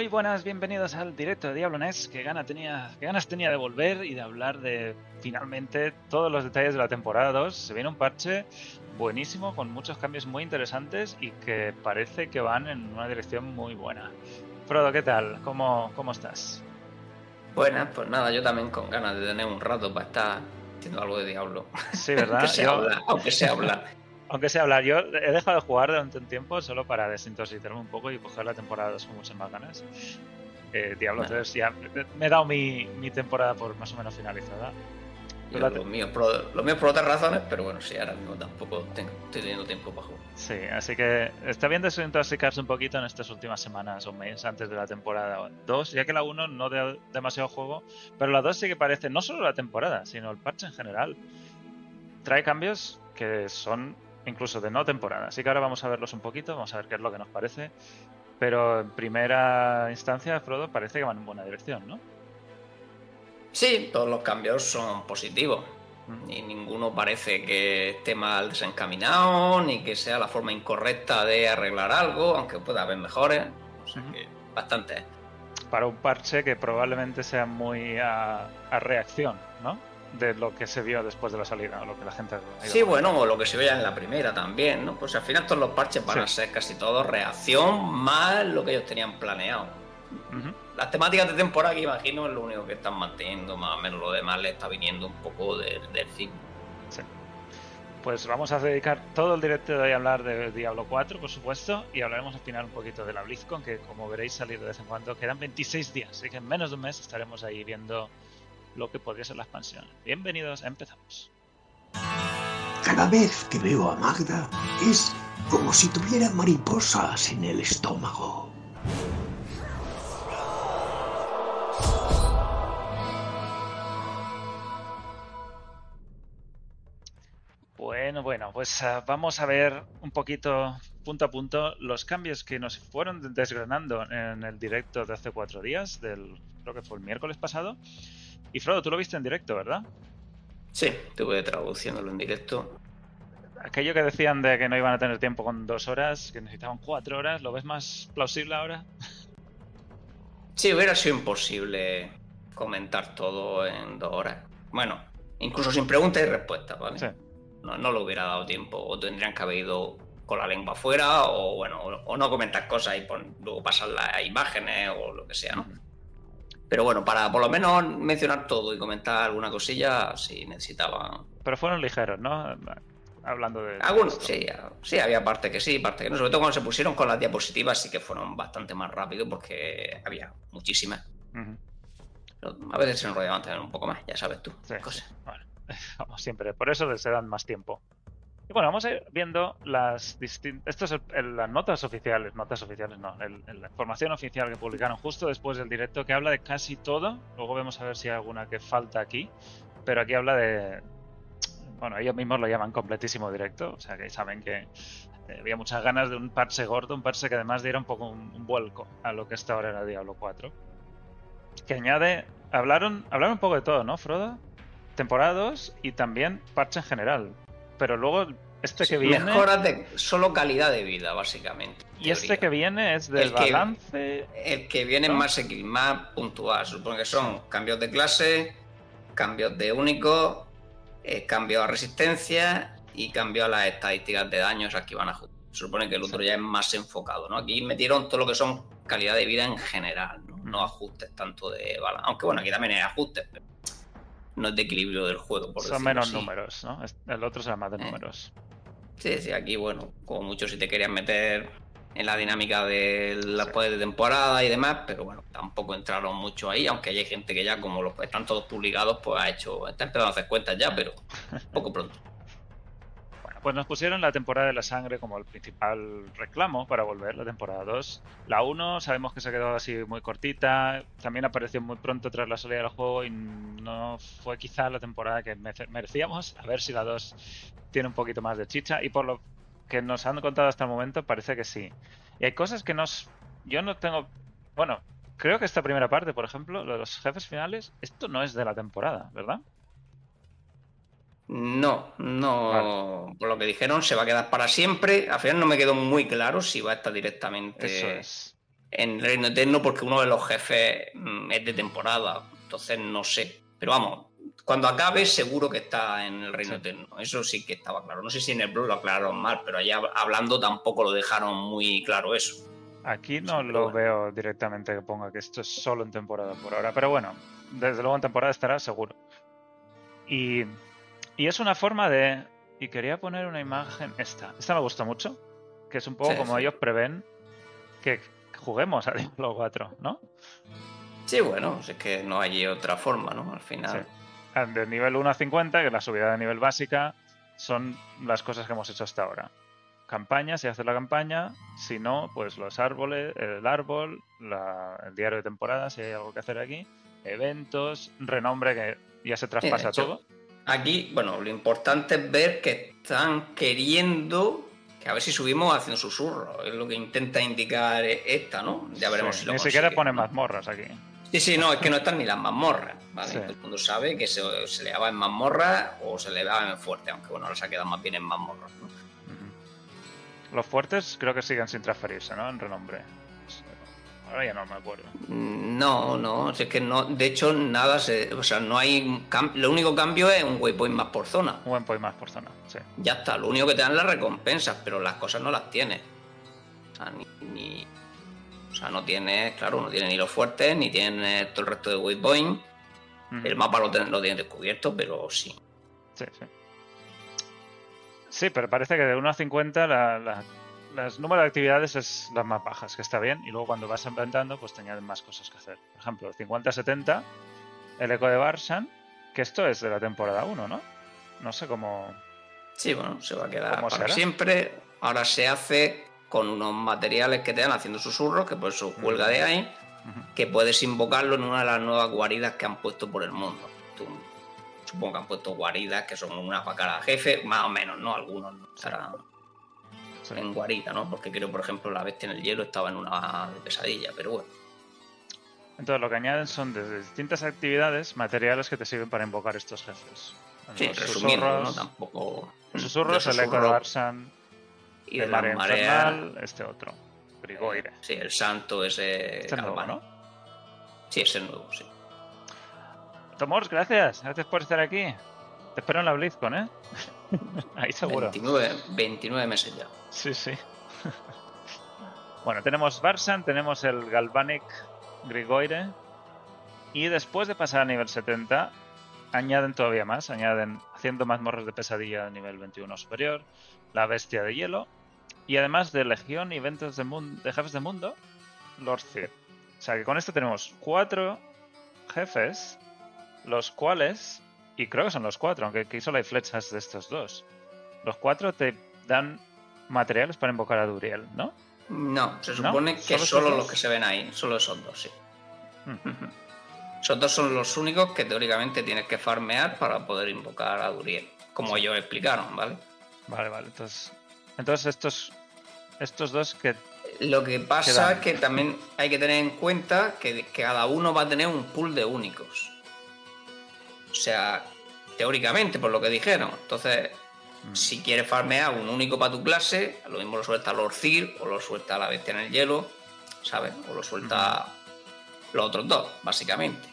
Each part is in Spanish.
Muy buenas, bienvenidos al directo de Diablo NES. Que, gana tenía, que ganas tenía de volver y de hablar de finalmente todos los detalles de la temporada 2. Se viene un parche buenísimo con muchos cambios muy interesantes y que parece que van en una dirección muy buena. Frodo, ¿qué tal? ¿Cómo, cómo estás? Buenas, pues nada, yo también con ganas de tener un rato para estar haciendo algo de Diablo. Sí, ¿verdad? aunque se Yo- habla, aunque se habla. Aunque sea hablar, yo he dejado de jugar durante un tiempo solo para desintoxicarme un poco y coger la temporada 2 con muchas más ganas. Eh, Diablo Bueno. 3 ya me he dado mi, mi temporada por más o menos finalizada. Yo lo, mío, por, lo mío por otras razones, pero bueno, sí, ahora mismo tampoco tengo- estoy teniendo tiempo para jugar. Sí, así que está bien desintoxicarse un poquito en estas últimas semanas o meses antes de la temporada 2, ya que la 1 no da demasiado juego, pero la 2 sí que parece no solo la temporada, sino el parche en general. Trae cambios que son incluso de no temporada, así que ahora vamos a verlos un poquito, vamos a ver qué es lo que nos parece. Pero en primera instancia, Frodo, parece que van en buena dirección, ¿no? Sí, todos los cambios son positivos. Y ninguno parece que esté mal desencaminado, ni que sea la forma incorrecta de arreglar algo, aunque pueda haber mejores. O sea que bastante. Para un parche que probablemente sea muy a, a reacción, ¿no? De lo que se vio después de la salida, o lo que la gente... ha ido Sí, bueno, o lo que se veía en la primera también, ¿no? Pues al final todos los parches van Sí. a ser casi todos reacción más lo que ellos tenían planeado. Las temáticas de temporada que imagino es lo único que están manteniendo, más o menos lo demás le está viniendo un poco del, del fin. Pues vamos a dedicar todo el directo de hoy a hablar de Diablo 4, por supuesto, y hablaremos al final un poquito de la BlizzCon, que como veréis salir de vez en cuando, quedan 26 días, así que en menos de un mes estaremos ahí viendo lo que podría ser la expansión. Bienvenidos, empezamos. Cada vez que veo a Magda es como si tuviera mariposas en el estómago. Bueno, bueno, pues ah, vamos a ver un poquito, punto a punto, los cambios que nos fueron desgranando en el directo de hace cuatro días, del creo que fue el miércoles pasado. Y Frodo, tú lo viste en directo, ¿verdad? Sí, estuve traduciéndolo en directo. Aquello que decían de que no iban a tener tiempo con dos horas, que necesitaban cuatro horas, ¿lo ves más plausible ahora? Sí, hubiera sido imposible comentar todo en dos horas. Bueno, incluso sin preguntas y respuestas, ¿vale? Sí. No, no le hubiera dado tiempo, o tendrían que haber ido con la lengua afuera, o bueno, o, o no comentar cosas y pon- luego pasar las imágenes o lo que sea, ¿no? Pero bueno, para por lo menos mencionar todo y comentar alguna cosilla, sí necesitaban. Pero fueron ligeros, ¿no? Hablando de... Algunos, sí, sí, había parte que sí, parte que no. Sobre todo cuando se pusieron con las diapositivas, sí que fueron bastante más rápido porque había muchísimas. Pero a veces se enrollaban también un poco más, ya sabes tú. Sí, cosas. sí. Bueno, vamos siempre, por eso se dan más tiempo. Y bueno, vamos a ir viendo las distintas... Esto es las notas oficiales, notas oficiales no, la información oficial que publicaron justo después del directo que habla de casi todo. Luego vemos a ver si hay alguna que falta aquí. Pero aquí habla de... Bueno, ellos mismos lo llaman completísimo directo, o sea que saben que eh, había muchas ganas de un parche gordo, un parche que además diera un poco un, vuelco a lo que hasta ahora era Diablo 4. Que añade... Hablaron, hablaron un poco de todo, ¿no, Frodo? Temporada 2 y también parche en general. Pero luego este que viene... Mejoras de solo calidad de vida, básicamente. en Y este que viene es del El que- balance... El que viene ¿no? más, más puntual, supongo que son cambios de clase, cambios de único, eh, cambios a resistencia y cambios a las estadísticas de daños aquí van a. Se supone que el otro ya es más enfocado, ¿no? Aquí metieron todo lo que son calidad de vida en general, ¿no? No ajustes tanto de balance. Aunque bueno, aquí también hay ajustes, pero no es de equilibrio del juego, por Son menos así. números, ¿no? El otro será más de Eh. números. Sí, sí, aquí, bueno, como mucho si te querías meter en la dinámica de las poderes de temporada y demás, pero bueno, tampoco entraron mucho ahí, aunque hay gente que ya, como los están todos publicados, pues ha hecho, está empezando a hacer cuentas ya, pero poco pronto. Pues nos pusieron la temporada de la sangre como el principal reclamo para volver, la temporada 2. La 1 sabemos que se quedó así muy cortita, también apareció muy pronto tras la salida del juego y no fue quizá la temporada que merecíamos. A ver si la 2 tiene un poquito más de chicha y por lo que nos han contado hasta el momento parece que sí. Y hay cosas que nos... Yo no tengo... Bueno, creo que esta primera parte, por ejemplo, lo de los jefes finales, esto no es de la temporada, ¿verdad? No, no. Por lo que dijeron, se va a quedar para siempre. Al final no me quedó muy claro si va a estar directamente es. en el Reino Eterno porque uno de los jefes mm, es de temporada. Entonces no sé. Pero vamos, cuando acabe seguro que está en el Reino Eterno. Eso sí que estaba claro. No sé si en el Blue lo aclararon mal, pero allá hablando tampoco lo dejaron muy claro eso. Aquí no lo veo directamente que ponga que esto es solo en temporada por ahora. Pero bueno, desde luego en temporada estará seguro. Y, y es una forma de... Y quería poner una imagen... Esta. Esta me gusta mucho. Que es un poco como ellos prevén que juguemos a Diablo 4, ¿no? Sí, bueno, es que no hay otra forma, ¿no? Al final. De nivel 1 a 50, que la subida de nivel básica, son las cosas que hemos hecho hasta ahora. Campaña, si haces la campaña, si no, pues los árboles, el árbol, el diario de temporada, si hay algo que hacer aquí, eventos, renombre que ya se traspasa todo. Aquí, bueno, lo importante es ver que están queriendo que a ver si subimos haciendo susurro. Es lo que intenta indicar esta, ¿no? Ya veremos si lo Ni siquiera pone mazmorras aquí. Sí, sí, no, es que no están ni las mazmorras. ¿vale? Todo el mundo sabe que se, le daba en mazmorras o se le daba en fuerte, aunque bueno, ahora se ha quedado más bien en mazmorras. ¿no? Los fuertes creo que siguen sin transferirse, ¿no? En renombre. Ahora ya no me acuerdo. No, no, es que no, de hecho nada se, o sea, no hay, lo único cambio es un waypoint más por zona. Un waypoint más por zona, sí. Ya está, lo único que te dan las recompensas, pero las cosas no las tienes. O sea, ni, o sea, no tienes, claro, no tiene ni los fuertes, ni tiene todo el resto de waypoint. El mapa lo, lo tienes descubierto, pero sí. Sí, sí. Sí, pero parece que de 1 a 50 la, la el número de actividades es las más bajas, que está bien, y luego cuando vas inventando, pues te añaden más cosas que hacer. Por ejemplo, 50-70, el eco de Barsan, que esto es de la temporada 1, ¿no? No sé cómo. Sí, bueno, se va a quedar para siempre. Ahora se hace con unos materiales que te dan haciendo susurros, que por eso cuelga de ahí, que puedes invocarlo en una de las nuevas guaridas que han puesto por el mundo. supongo que han puesto guaridas que son una para cada jefe, más o menos, ¿no? Algunos no en guarida, ¿no? Porque creo, por ejemplo, la bestia en el hielo estaba en una pesadilla, pero bueno. Entonces lo que añaden son desde distintas actividades materiales que te sirven para invocar estos jefes. Sí, los susurros, ¿no? Tampoco... Los susurros, el eco de Arsan, y de la marea este otro, Grigoire. Sí, el santo ese... Este nuevo, ¿no? Sí, ese nuevo, sí. Tomors, gracias. Gracias por estar aquí. Te espero en la BlizzCon, ¿eh? Ahí seguro. 29, 29 meses ya. Sí, sí. bueno, tenemos Barsan, tenemos el Galvanic Grigoire. Y después de pasar a nivel 70, añaden todavía más. Añaden haciendo más morros de pesadilla a nivel 21 superior. La bestia de hielo. Y además de legión y eventos de, de jefes de mundo, Lord Cid. O sea que con esto tenemos cuatro jefes, los cuales, y creo que son los cuatro, aunque aquí solo hay flechas de estos dos. Los cuatro te dan materiales para invocar a Duriel, ¿no? No, se supone que solo, los que se ven ahí, solo esos dos, sí. Hmm. Esos dos son los únicos que teóricamente tienes que farmear para poder invocar a Duriel, como ellos explicaron, ¿vale? Vale, vale. Entonces, entonces estos, estos dos que... Lo que pasa es que también hay que tener en cuenta que, que cada uno va a tener un pool de únicos. O sea, teóricamente, por lo que dijeron. Entonces, Mm. Si quieres farmear un único para tu clase, lo mismo lo suelta Lord Cir o lo suelta la bestia en el hielo, ¿sabes? O lo suelta los otros dos, básicamente.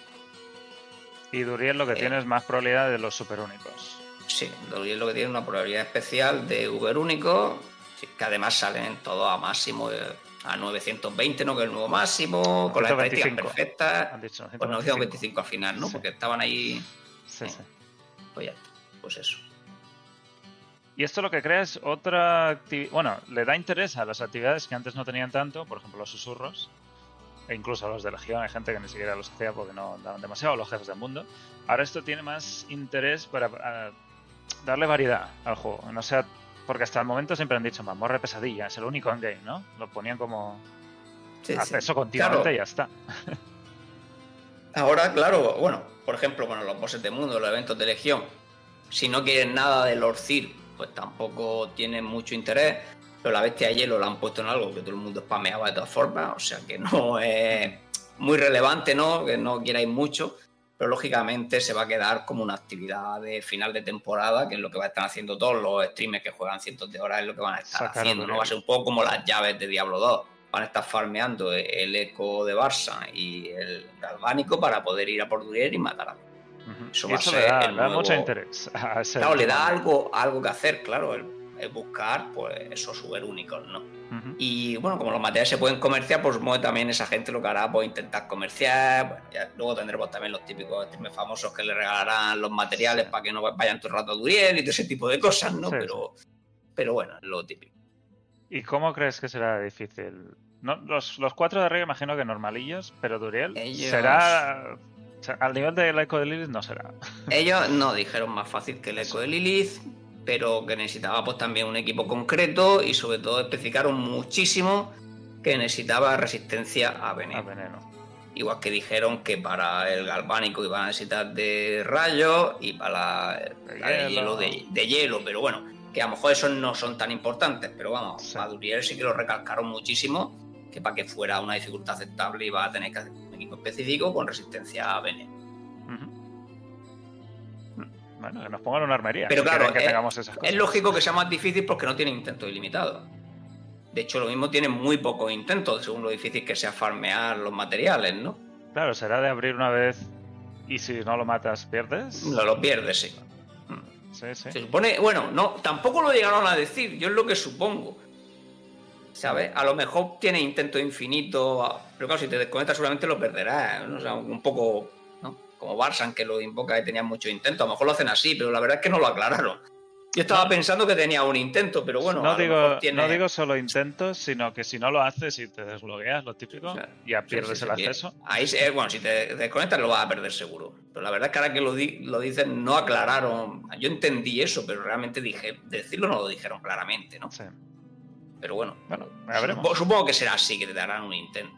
Y Duriel lo que eh. tiene es más probabilidad de los superúnicos. Sí, Duriel lo que tiene una probabilidad especial de Uber único, que además salen todos a máximo a 920, ¿no? Que es el nuevo máximo, con las estadísticas perfectas. Pues 925 al final, ¿no? Porque estaban ahí. Sí, sí. Pues ya Pues eso. Y esto lo que crea es otra actividad. Bueno, le da interés a las actividades que antes no tenían tanto, por ejemplo, los susurros, e incluso a los de Legión. Hay gente que ni siquiera los hacía porque no daban demasiado, los jefes del mundo. Ahora esto tiene más interés para darle variedad al juego. No sea. Porque hasta el momento siempre han dicho, morre pesadilla, es el único endgame, ¿no? Lo ponían como. Sí, Hace eso continuamente y ya está. Ahora, claro, bueno, por ejemplo, con los bosses de mundo, los eventos de Legión, si no quieren nada de Lord pues tampoco tiene mucho interés. Pero la bestia de hielo la han puesto en algo que todo el mundo spameaba de todas formas, o sea que no es muy relevante, ¿no? Que no queráis mucho, pero lógicamente se va a quedar como una actividad de final de temporada, que es lo que va a estar haciendo todos los streamers que juegan cientos de horas, es lo que van a estar haciendo, ¿no? Va a ser un poco como las llaves de Diablo 2. Van a estar farmeando el eco de Barça y el galvánico para poder ir a por Duriel y matar a Ujú. Eso Y va a eso ser le da, el da mucho nuevo- interés. a Claro, le da algo, algo que hacer, claro, el, el buscar pues esos super únicos, ¿no? Ujú. Y bueno, como los materiales se pueden comerciar, pues que también esa gente lo que hará, pues intentar comerciar. Bueno, ya luego tendremos también los típicos streamers famosos que le regalarán los materiales Sí. para que no vayan todo el rato a Duriel y todo ese tipo de cosas, ¿no? Sí, pero, pero bueno, es lo típico. ¿Y cómo crees que será difícil? No, los, los cuatro de arriba imagino que normalillos, pero Duriel Ellos- será... al nivel del eco de Lilith no será. Ellos no dijeron más fácil que el eco de Lilith, pero que necesitaba pues también un equipo concreto y sobre todo especificaron muchísimo que necesitaba resistencia a A veneno. Igual que dijeron que para el galvánico iban a necesitar de rayos y para De la de hielo. hielo de, de hielo, pero bueno, que a lo mejor esos no son tan importantes, pero vamos, Sí. a Duriel sí que lo recalcaron muchísimo, que para que fuera una dificultad aceptable iba a tener que hacer un equipo específico con resistencia a veneno. Ujú. Bueno, que nos pongan una armería. Pero si claro, que es- tengamos esas cosas. Es lógico que sea más difícil porque no tiene intento ilimitado. De hecho, lo mismo tiene muy pocos intentos, según lo difícil que sea farmear los materiales, ¿no? Claro, será de abrir una vez y si no lo matas, pierdes. No lo pierdes, sí. Se supone, bueno, no, tampoco lo llegaron a decir, yo es lo que supongo. ¿Sabes? A lo mejor tiene intento infinito, pero claro, si te desconectas seguramente lo perderás. un poco. Como Barsan que lo invoca y tenía mucho intento. A lo mejor lo hacen así, pero la verdad es que no lo aclararon. Yo estaba pensando que tenía un intento, pero bueno, no, digo, tiene- no digo solo intentos, sino que si no lo haces y te desbloqueas, lo típico, Claro. ya pierdes sí, el sí, acceso. Ahí, eh, bueno, si te desconectas lo vas a perder seguro. Pero la verdad es que ahora que lo, di- lo dicen, no aclararon. Yo entendí eso, pero realmente dije, decirlo no lo dijeron claramente, ¿no? Sí. Pero bueno, Bueno, ya veremos. supongo, supongo que será así, que te darán un intento.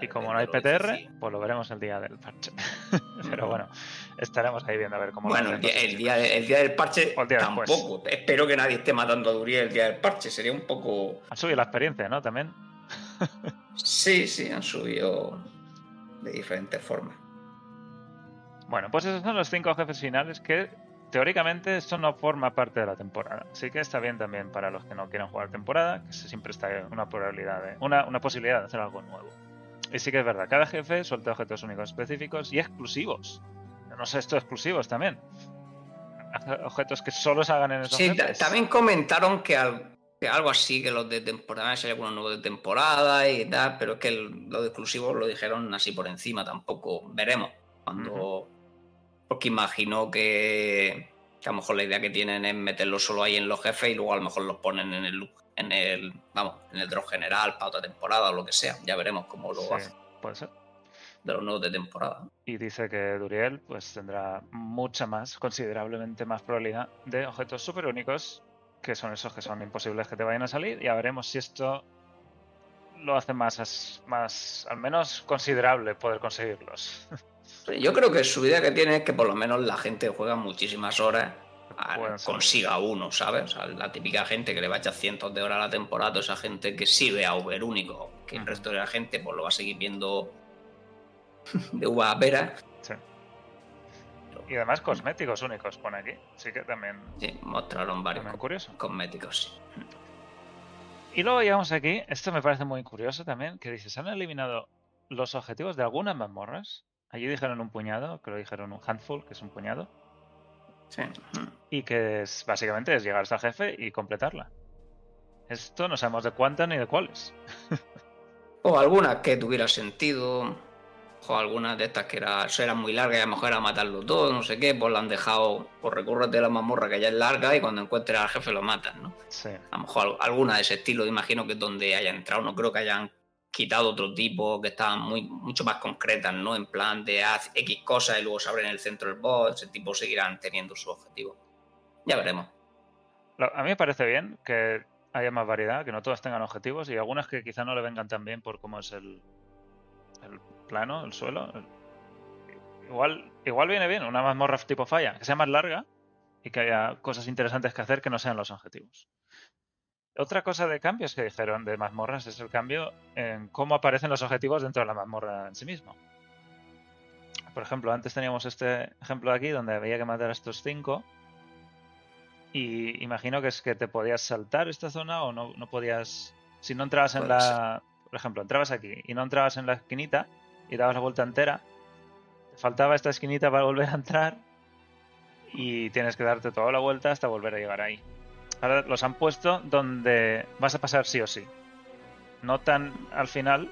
Y como no hay PTR, pues lo veremos el día del parche. Pero bueno, estaremos ahí viendo a ver cómo Bueno, lo el día, el, día de- el día del parche día después. tampoco. Espero que nadie esté matando a Duriel el día del parche. Sería un poco. Han subido la experiencia, ¿no? También. Sí, sí, han subido de diferentes formas. Bueno, pues esos son los cinco jefes finales que teóricamente esto no forma parte de la temporada. Así que está bien también para los que no quieran jugar temporada, que siempre está una probabilidad de, una, una posibilidad de hacer algo nuevo. Y sí que es verdad, cada jefe suelta objetos únicos específicos y exclusivos. No sé, esto exclusivos también. Objetos que solo se hagan en esos Sí, jefes. también comentaron que, al- que algo así, que los de temporada, hay algunos nuevos de temporada y tal, pero es que el- lo de exclusivos lo dijeron así por encima, tampoco. Veremos. Cuando. Porque imagino que, que a lo mejor la idea que tienen es meterlo solo ahí en los jefes y luego a lo mejor los ponen en el en el vamos en el drop general para otra temporada o lo que sea ya veremos cómo lo Sí, hacen puede ser. de los nuevos de temporada Y dice que Duriel pues tendrá mucha más, considerablemente más probabilidad de objetos super únicos, que son esos que son imposibles que te vayan a salir. Ya veremos si esto lo hace más, más al menos considerable poder conseguirlos. yo creo que su idea que tiene es que por lo menos la gente juega muchísimas horas consiga uno, ¿sabes? O sea, la típica gente que le va a echar cientos de horas a la temporada, esa gente que sí ve a Uber único, que el resto de la gente pues lo va a seguir viendo de uva a pera. Sí. Y además cosméticos únicos pone aquí. Así que también, Sí, mostraron varios también curioso. cosméticos. sí. Y luego llegamos aquí, esto me parece muy curioso también, que dice, se han eliminado los objetivos de algunas mazmorras. Allí dijeron un puñado, que lo dijeron un handful, que es un puñado. Sí. Y que es, básicamente es llegar hasta el jefe y completarla. Esto no sabemos de cuántas ni de cuáles. O algunas que tuviera sentido. O algunas de estas que era, eran muy largas y a lo mejor era matarlo todo, no sé qué, pues la han dejado, pues recurrete a la mazmorra que ya es larga y cuando encuentres al jefe lo matas, ¿no? Sí. A lo mejor al- alguna de ese estilo, imagino que es donde haya entrado, no creo que hayan quitado otro tipo, que estaban muy, mucho más concretas, ¿no? En plan de haz X cosas y luego se abren el centro del boss, ese tipo seguirán teniendo su objetivo. Ya veremos. A mí me parece bien que haya más variedad, que no todas tengan objetivos y algunas que quizá no le vengan tan bien por cómo es el, el plano, el suelo. El- Igual, igual viene bien una mazmorra tipo falla, que sea más larga y que haya cosas interesantes que hacer que no sean los objetivos. Otra cosa de cambios que dijeron de mazmorras es el cambio en cómo aparecen los objetivos dentro de la mazmorra en sí mismo. Por ejemplo, antes teníamos este ejemplo de aquí donde había que matar a estos cinco y imagino que es que te podías saltar esta zona o no, no podías. Si no entrabas en la. por ejemplo, entrabas aquí y no entrabas en la esquinita y dabas la vuelta entera, te faltaba esta esquinita para volver a entrar y tienes que darte toda la vuelta hasta volver a llegar ahí. Ahora los han puesto donde vas a pasar sí o sí. No tan al final,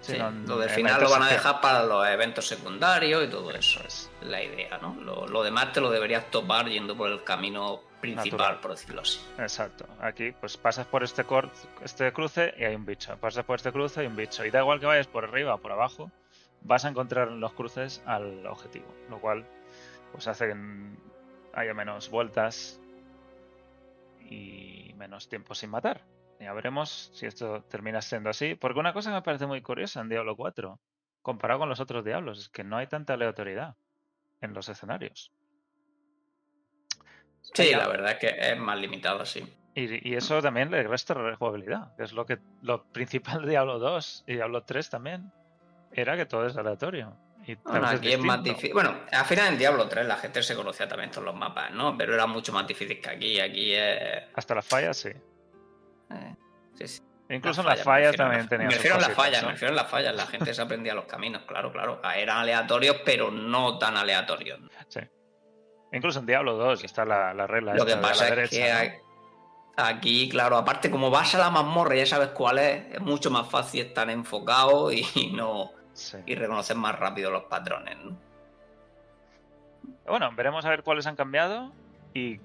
Sí, lo del final lo van a dejar para los eventos secundarios y todo eso. Es. La idea, ¿no? Lo, lo demás te lo deberías topar yendo por el camino principal, Natural. por decirlo así. Exacto. Aquí, pues pasas por este cor- este cruce y hay un bicho. Pasas por este cruce y hay un bicho. Y da igual que vayas por arriba o por abajo, vas a encontrar en los cruces al objetivo. Lo cual, pues hace que haya menos vueltas y menos tiempo sin matar. Ya veremos si esto termina siendo así. Porque una cosa que me parece muy curiosa en Diablo 4, comparado con los otros Diablos, es que no hay tanta aleatoriedad en los escenarios. Sí, la verdad es que es más limitado, sí. Y, y eso también le resta rejugabilidad, que es lo que lo principal de Diablo 2 y Diablo 3 también, era que todo es aleatorio. Bueno, aquí es más difícil. Bueno, al final en Diablo 3 la gente se conocía también todos los mapas, ¿no? Pero era mucho más difícil que aquí. Aquí es. Hasta las fallas, sí. eh, sí, sí. E Incluso en Las las fallas, me fallas también las- tenían Me refiero a las fallas, ¿no? me refiero a las fallas. La gente se aprendía los caminos, claro, claro. Eran aleatorios, pero no tan aleatorios. Sí. Incluso en Diablo 2 está la, la regla Lo que de pasa la es derecha. que aquí, claro, aparte como vas a la mazmorra y ya sabes cuál es, es mucho más fácil estar enfocado y no Sí. y reconocer más rápido los patrones, ¿no? Bueno, veremos a ver cuáles han cambiado y,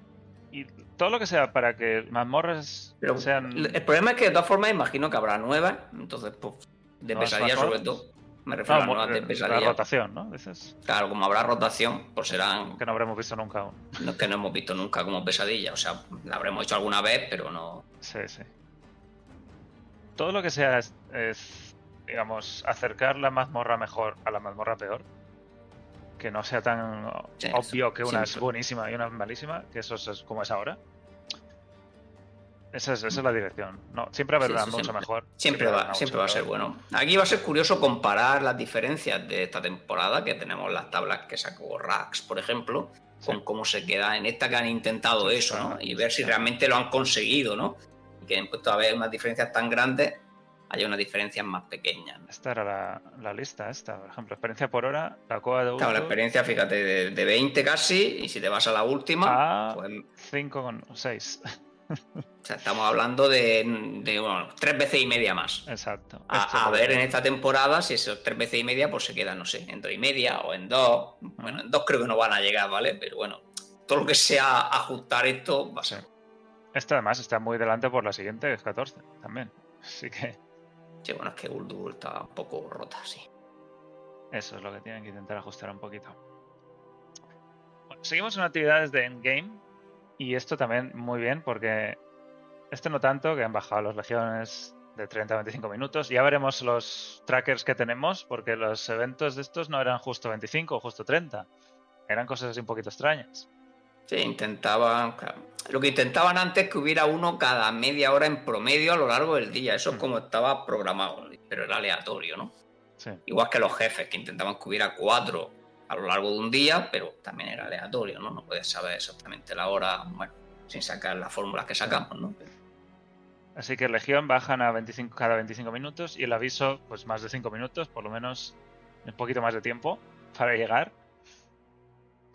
y todo lo que sea para que mazmorras Pero sean... el problema es que de todas formas imagino que habrá nuevas, entonces pues de ¿Nuevas pesadilla sobre todo. Me refiero No, a las nuevas de la pesadilla. rotación, ¿no? Dices Claro, como habrá rotación, pues serán que no habremos visto nunca aún. los que no hemos visto nunca como pesadilla. O sea, la habremos hecho alguna vez, pero no. Sí, sí. Todo lo que sea es, es, digamos, acercar la mazmorra mejor a la mazmorra peor. Que no sea tan Sí, obvio que una es buenísima y una es malísima, que eso es como es ahora. Esa es, esa es la dirección. No, siempre va a haber Sí, mucho siempre. mejor. Siempre va siempre va a ser bueno. Aquí va a ser curioso comparar las diferencias de esta temporada, que tenemos las tablas que sacó Rax, por ejemplo, con cómo se queda en esta que han intentado Sí, eso, ¿no? Y ver si realmente lo han conseguido, ¿no? Y que en puesto a ver unas diferencias tan grandes, haya unas diferencias más pequeñas. Esta era la, la lista, esta. Por ejemplo, experiencia por hora, la coa de Claro, la experiencia, fíjate, de, de 20 casi, y si te vas a la última, a pues 5,6. o sea, estamos hablando de, de, bueno, tres veces y media más. Exacto. A, a es- ver en esta temporada si esos tres veces y media pues se quedan, no sé, en dos y media o en dos. Bueno, en dos creo que no van a llegar, ¿vale? Pero bueno, todo lo que sea ajustar esto va a ser. Esta además está muy delante por la siguiente, es 14 también. Así que Sí, bueno, es que Uldur está un poco rota, sí. eso es lo que tienen que intentar ajustar un poquito. Seguimos en actividades de endgame. Y esto también muy bien, porque este no tanto, que han bajado las legiones de 30 a 25 minutos. Ya veremos los trackers que tenemos, porque los eventos de estos no eran justo 25 o justo 30. Eran cosas así un poquito extrañas. Sí, intentaban. claro, Lo que intentaban antes es que hubiera uno cada media hora en promedio a lo largo del día. Eso es Mm. como estaba programado, pero era aleatorio, ¿no? Sí. Igual que los jefes, que intentaban que hubiera cuatro a lo largo de un día, pero también era aleatorio, ¿no? No puedes saber exactamente la hora, bueno, sin sacar las fórmulas que sacamos, ¿no? Así que Legión bajan a 25 cada 25 minutos y el aviso, pues más de 5 minutos, por lo menos un poquito más de tiempo para llegar.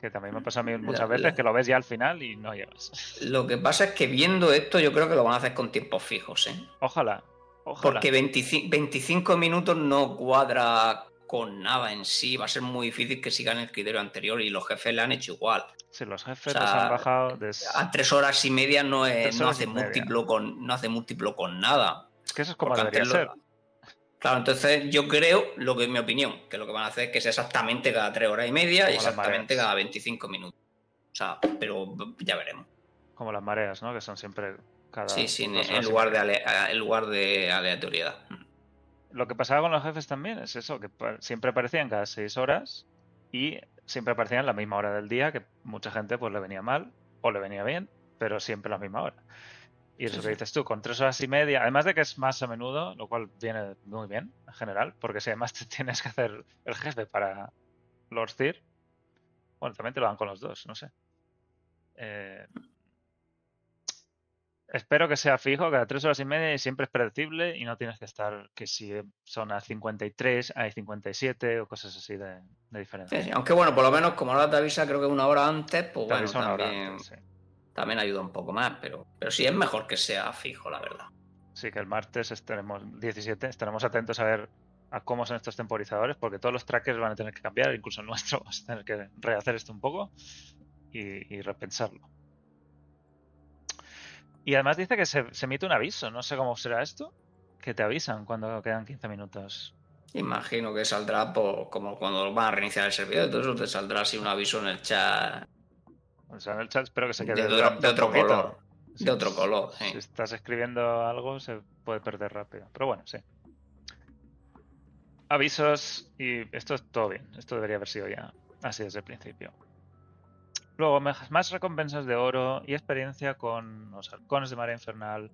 Que también me ha pasado a mí muchas La- veces la- que lo ves ya al final y no llegas. Lo que pasa es que viendo esto, yo creo que lo van a hacer con tiempos fijos, ¿eh? Ojalá, ojalá. Porque 25, 25 minutos no cuadra con nada en sí. Va a ser muy difícil que sigan el criterio anterior y los jefes le han hecho igual. Si los jefes O sea, los han bajado. des- A tres horas y media no, es, no hace múltiplo con no hace múltiplo con nada. Es que eso es como debería ser. lo- Claro, entonces yo creo, lo que es mi opinión, que lo que van a hacer es que sea exactamente cada tres horas y media y exactamente cada 25 minutos. O sea, pero ya veremos. Como las mareas, ¿no? Que son siempre cada. Sí, sí, en, lugar de ale- en lugar de aleatoriedad. Lo que pasaba con los jefes también es eso, que siempre aparecían cada 6 horas y siempre aparecían a la misma hora del día, que mucha gente pues le venía mal o le venía bien, pero siempre a la misma hora. Y eso que dices tú, con tres horas y media, además de que es más a menudo, lo cual viene muy bien en general, porque si además te tienes que hacer el jefe para Lord Tyr, bueno, también te lo dan con los dos, no sé. Eh, espero que sea fijo, cada tres horas y media y siempre es predecible y no tienes que estar que si son a 53, hay 57 o cosas así de, de diferencia. Sí, sí, Aunque bueno, por lo menos como ahora te avisa creo que una hora antes, pues Te bueno, una hora también, antes, sí. También ayuda un poco más, pero, pero sí es mejor que sea fijo, la verdad. Sí, que el martes estaremos 17, estaremos atentos a ver a cómo son estos temporizadores, porque todos los trackers van a tener que cambiar, incluso el nuestro, vamos a tener que rehacer esto un poco y, y repensarlo. Y además dice que se, se emite un aviso, no sé cómo será esto, que te avisan cuando quedan 15 minutos. Imagino que saldrá por, como cuando van a reiniciar el servidor, eso te saldrá así un aviso en el chat O sea, en el chat espero que se de, quede otro- durante de otro color. De otro color, sí. Si estás escribiendo algo, se puede perder rápido. Pero bueno, sí. Avisos y esto es todo bien. Esto debería haber sido ya así desde el principio. Luego, más más recompensas de oro y experiencia con los halcones de marea infernal,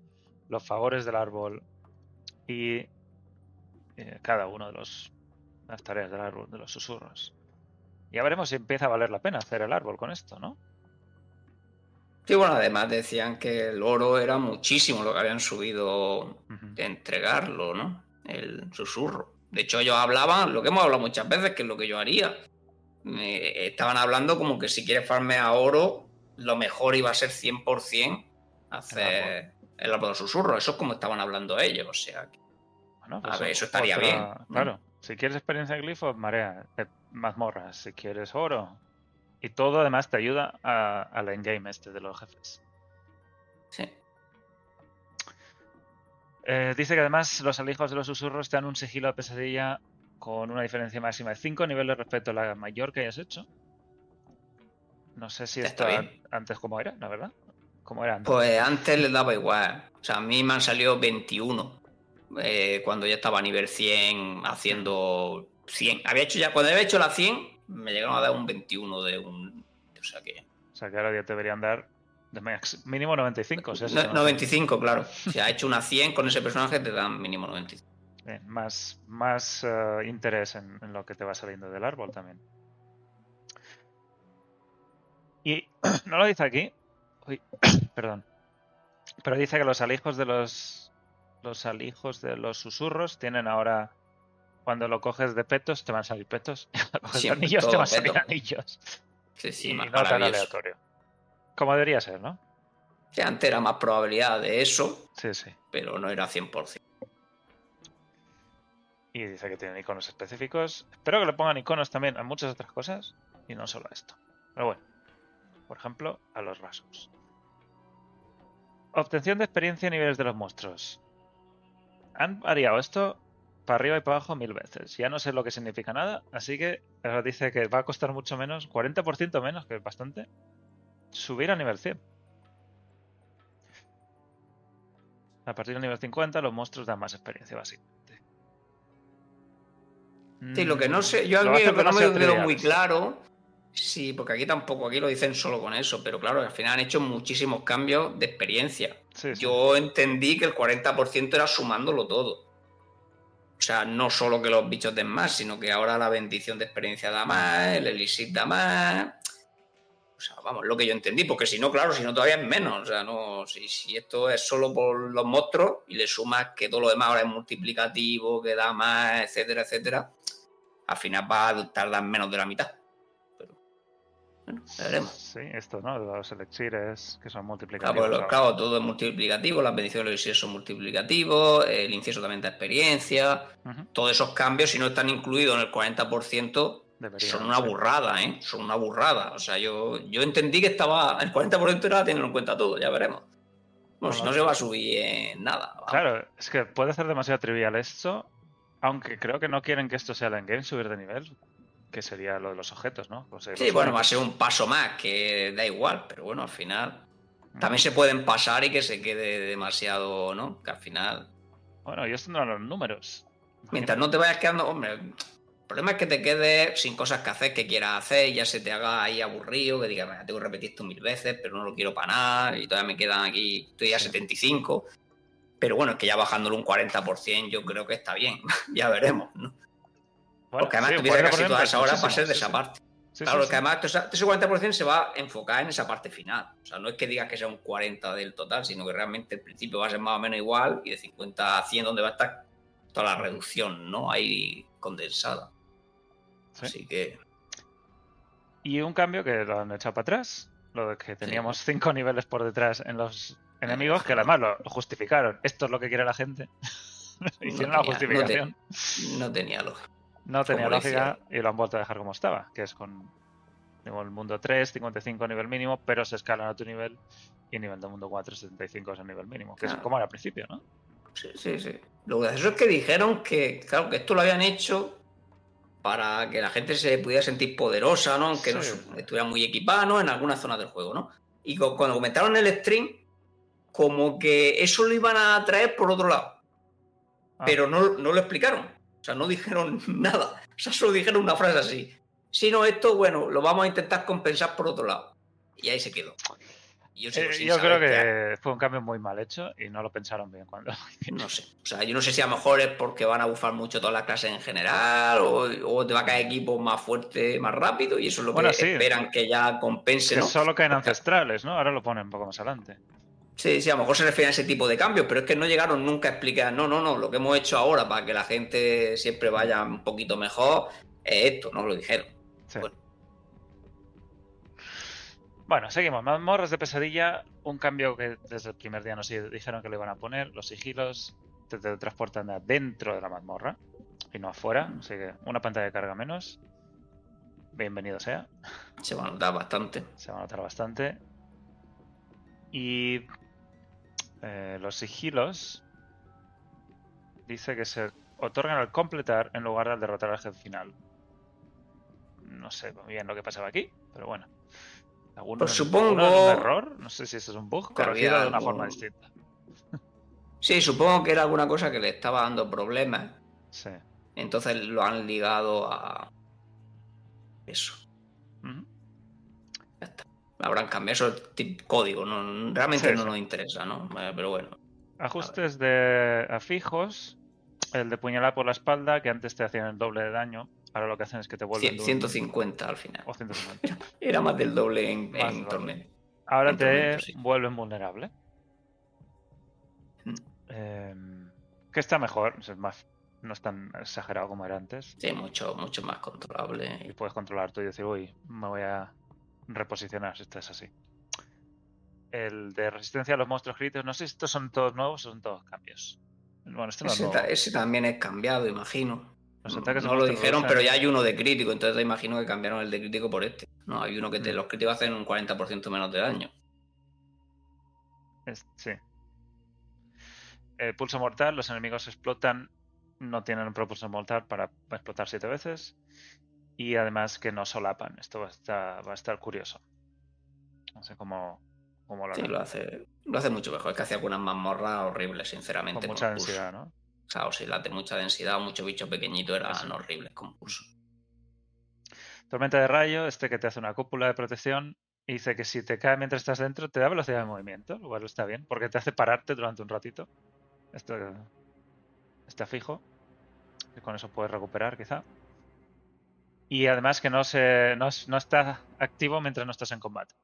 los favores del árbol y eh, cada uno de los las tareas del árbol, de los susurros. Ya veremos si empieza a valer la pena hacer el árbol con esto, ¿no? Sí, bueno, además decían que el oro era muchísimo lo que habían subido de entregarlo, ¿no? El susurro. De hecho, ellos hablaban, lo que hemos hablado muchas veces, que es lo que yo haría. Me- estaban hablando como que si quieres farmear oro, lo mejor iba a ser 100% hacer el árbol de susurro. Eso es como estaban hablando ellos, o sea, que- Bueno, A ver, eso estaría otra- bien. Claro, si quieres experiencia de glifos, marea, eh, mazmorras, si quieres oro. Y todo además te ayuda a- al endgame este de los jefes. sí. Eh, dice que además los alijos de los susurros te dan un sigilo de pesadilla con una diferencia máxima de 5 niveles respecto a la mayor que hayas hecho. No sé si esto antes como era, la verdad. ¿Cómo era antes? Pues antes les daba igual. O sea, a mí me han salido 21 eh, cuando ya estaba a nivel 100 haciendo 100. Había hecho ya, cuando había hecho la 100, me llegaron a dar un 21 de un. O sea que. O sea que ahora ya te deberían dar de max- mínimo 95. o sea, No- eso no- 95, claro. Si has hecho una 100 con ese personaje, te dan mínimo 95. Bien, más, más eh, interés en, en lo que te va saliendo del árbol también. Y no lo dice aquí. Uy, perdón. Pero dice que los alijos de los. Los alijos de los susurros tienen ahora. Cuando lo coges de petos, te van a salir petos. Cuando coges Siempre, anillos, te van a salir peto. anillos. Sí, sí, y más no tan aleatorio. Como debería ser, ¿no? Sí, antes era más probabilidad de eso, Sí, sí. pero no era 100%. Y dice que tienen iconos específicos. Espero que le pongan iconos también a muchas otras cosas y no solo a esto. Pero bueno, por ejemplo, a los vasos. Obtención de experiencia y niveles de los monstruos. Han variado esto para arriba y para abajo mil veces. Ya no sé lo que significa nada, así que ahora dice que va a costar mucho menos, 40% menos, que es bastante, subir a nivel 100. A partir del nivel 50 los monstruos dan más experiencia, básicamente. Sí, lo que no sé, yo Mm, va a aquí lo que no me quedó muy claro, sí, porque aquí tampoco, aquí lo dicen solo con eso, pero claro, al final han hecho muchísimos cambios de experiencia. Sí, sí. Yo entendí que el 40% era sumándolo todo. O sea, no solo que los bichos den más, sino que ahora la bendición de experiencia da más, el elixir da más. O sea, vamos, lo que yo entendí, porque si no, claro, si no todavía es menos. O sea, no, si, si esto es solo por los monstruos y le sumas que todo lo demás ahora es multiplicativo, que da más, etcétera, etcétera, al final va a tardar menos de la mitad. Bueno, ya veremos. Sí, esto, ¿no? Los elixires que son Claro, multiplicativos. pues, los- claro, todo es multiplicativo, las bendiciones de los elixires son multiplicativos, el incienso también da experiencia. Todos esos cambios, si no están incluidos en el 40%, deberían son una ser. burrada, ¿eh? Son una burrada. O sea, yo, yo entendí que estaba. El 40% era teniendo en cuenta todo, ya veremos. Bueno, si no se va a subir en nada. vamos. Claro, es que puede ser demasiado trivial esto, aunque creo que no quieren que esto sea el endgame, subir de nivel, que sería lo de los objetos, ¿no? Conseguir Sí, los bueno, va a ser un paso más, que da igual, pero bueno, al final. Mm. También se pueden pasar y que se quede demasiado, ¿no? Que al final. Bueno, ellos tendrán los números. Mientras no te vayas quedando, hombre, el problema es que te quedes sin cosas que hacer que quieras hacer y ya se te haga ahí aburrido, que digas, "Venga, tengo que repetir esto mil veces, pero no lo quiero para nada y todavía me quedan aquí, estoy a Sí. 75. Pero bueno, es que ya bajándolo un 40% yo creo que está bien, ya veremos, ¿no? Bueno, Porque además sí, tuviera casi 40% todas es esas horas para ser de sí, esa sí. parte. Claro, que además ese ese 40% se va a enfocar en esa parte final. O sea, no es que digas que sea un 40 del total, sino que realmente el principio va a ser más o menos igual y de 50 a 100 donde va a estar toda la reducción, ¿no? Ahí condensada. Sí. Así que Y un cambio que lo han echado para atrás. Lo de que teníamos cinco niveles por detrás en los enemigos, que además lo, justificaron. Esto es lo que quiere la gente. Hicieron No la justificación. no tenía lógica. No tenía lógica y lo han vuelto a dejar como estaba, que es con el mundo 3, 55 nivel mínimo, pero se escalan a tu nivel y nivel de mundo 4, 75 es el nivel mínimo, que es como era al principio, ¿no? Sí, sí, sí. Lo gracioso es que dijeron que, claro, que esto lo habían hecho para que la gente se pudiera sentir poderosa, ¿no? Aunque no Sí. estuviera muy equipada, ¿no? En algunas zonas del juego, ¿no? Y cu- cuando comentaron en el stream, como que eso lo iban a traer por otro lado. Ah. Pero no, no lo explicaron. O sea, no dijeron nada. O sea, solo dijeron una frase así. Si no, esto, bueno, lo vamos a intentar compensar por otro lado. Y ahí se quedó. Yo Eh, yo creo que fue un cambio muy mal hecho y no lo pensaron bien cuando. no sé. O sea, yo no sé si a lo mejor es porque van a bufar mucho todas las clases en general o, o te va a caer equipo más fuerte, más rápido y eso es lo Bueno, que sí. esperan que ya compense, que ¿no? solo caen ancestrales, ¿no? Ahora lo ponen un poco más adelante. Sí, sí, a lo mejor se refiere a ese tipo de cambios, pero es que no llegaron nunca a explicar, no, no, no, lo que hemos hecho ahora para que la gente siempre vaya un poquito mejor es esto, no lo dijeron. Sí. Bueno. Bueno, seguimos. Mazmorras de pesadilla. Un cambio que desde el primer día nos dijeron que le iban a poner. Los sigilos te transportan dentro de la mazmorra y no afuera. Así que una pantalla de carga menos. Bienvenido sea. Se va a notar bastante. Se va a notar bastante. Y eh, los sigilos dice que se otorgan al completar en lugar de al derrotar al jefe final. No sé muy bien lo que pasaba aquí, pero bueno. ¿Alguno, Pues alguno supongo- un error? No sé si eso es un bug corregido de una algún- forma distinta. Sí, supongo que era alguna cosa que le estaba dando problemas, Sí. entonces lo han ligado a eso. Habrán cambiado eso código, no, realmente Sí, no sí. nos interesa, ¿no? Eh, Pero bueno. Ajustes de afijos. El de puñalar por la espalda, que antes te hacían el doble de daño. Ahora lo que hacen es que te vuelven. Cien- de un- 150 al final. O 150. Era más del doble en, Más torneo. Ahora En te tormento, sí. vuelven vulnerable. Mm. Em, que está mejor, es más, no es tan exagerado como era antes. Sí, mucho, mucho más controlable. Y puedes controlar tú y decir, uy, me voy a reposicionar si esto es así. El de resistencia a los monstruos críticos, no sé si estos son todos nuevos o son todos cambios. Bueno, este no es Ese, ta- ese también es cambiado, imagino. Los ataques de no lo dijeron, pero ya hay uno de crítico, entonces te imagino que cambiaron el de crítico por este. No, hay uno que te, Mm. los críticos hacen un 40% menos de daño. Es- sí. Pulso mortal, los enemigos explotan, no tienen un propulso mortal para explotar siete veces. Y además que no solapan. Esto va a estar, va a estar curioso. No sé cómo, cómo lo Sí, lo hace, lo hace mucho mejor. Es que hacía algunas mazmorras horribles, sinceramente. Con mucha densidad, ¿no? O sea, o si las de mucha densidad o muchos bichos pequeñitos eran horribles con pulso. Tormenta de rayo, este que te hace una cúpula de protección. Y dice que si te cae mientras estás dentro, te da velocidad de movimiento. Lo cual está bien, porque te hace pararte durante un ratito. Esto está fijo. Que con eso puedes recuperar, quizá. Y además que no se no, no está activo mientras no estás en combate.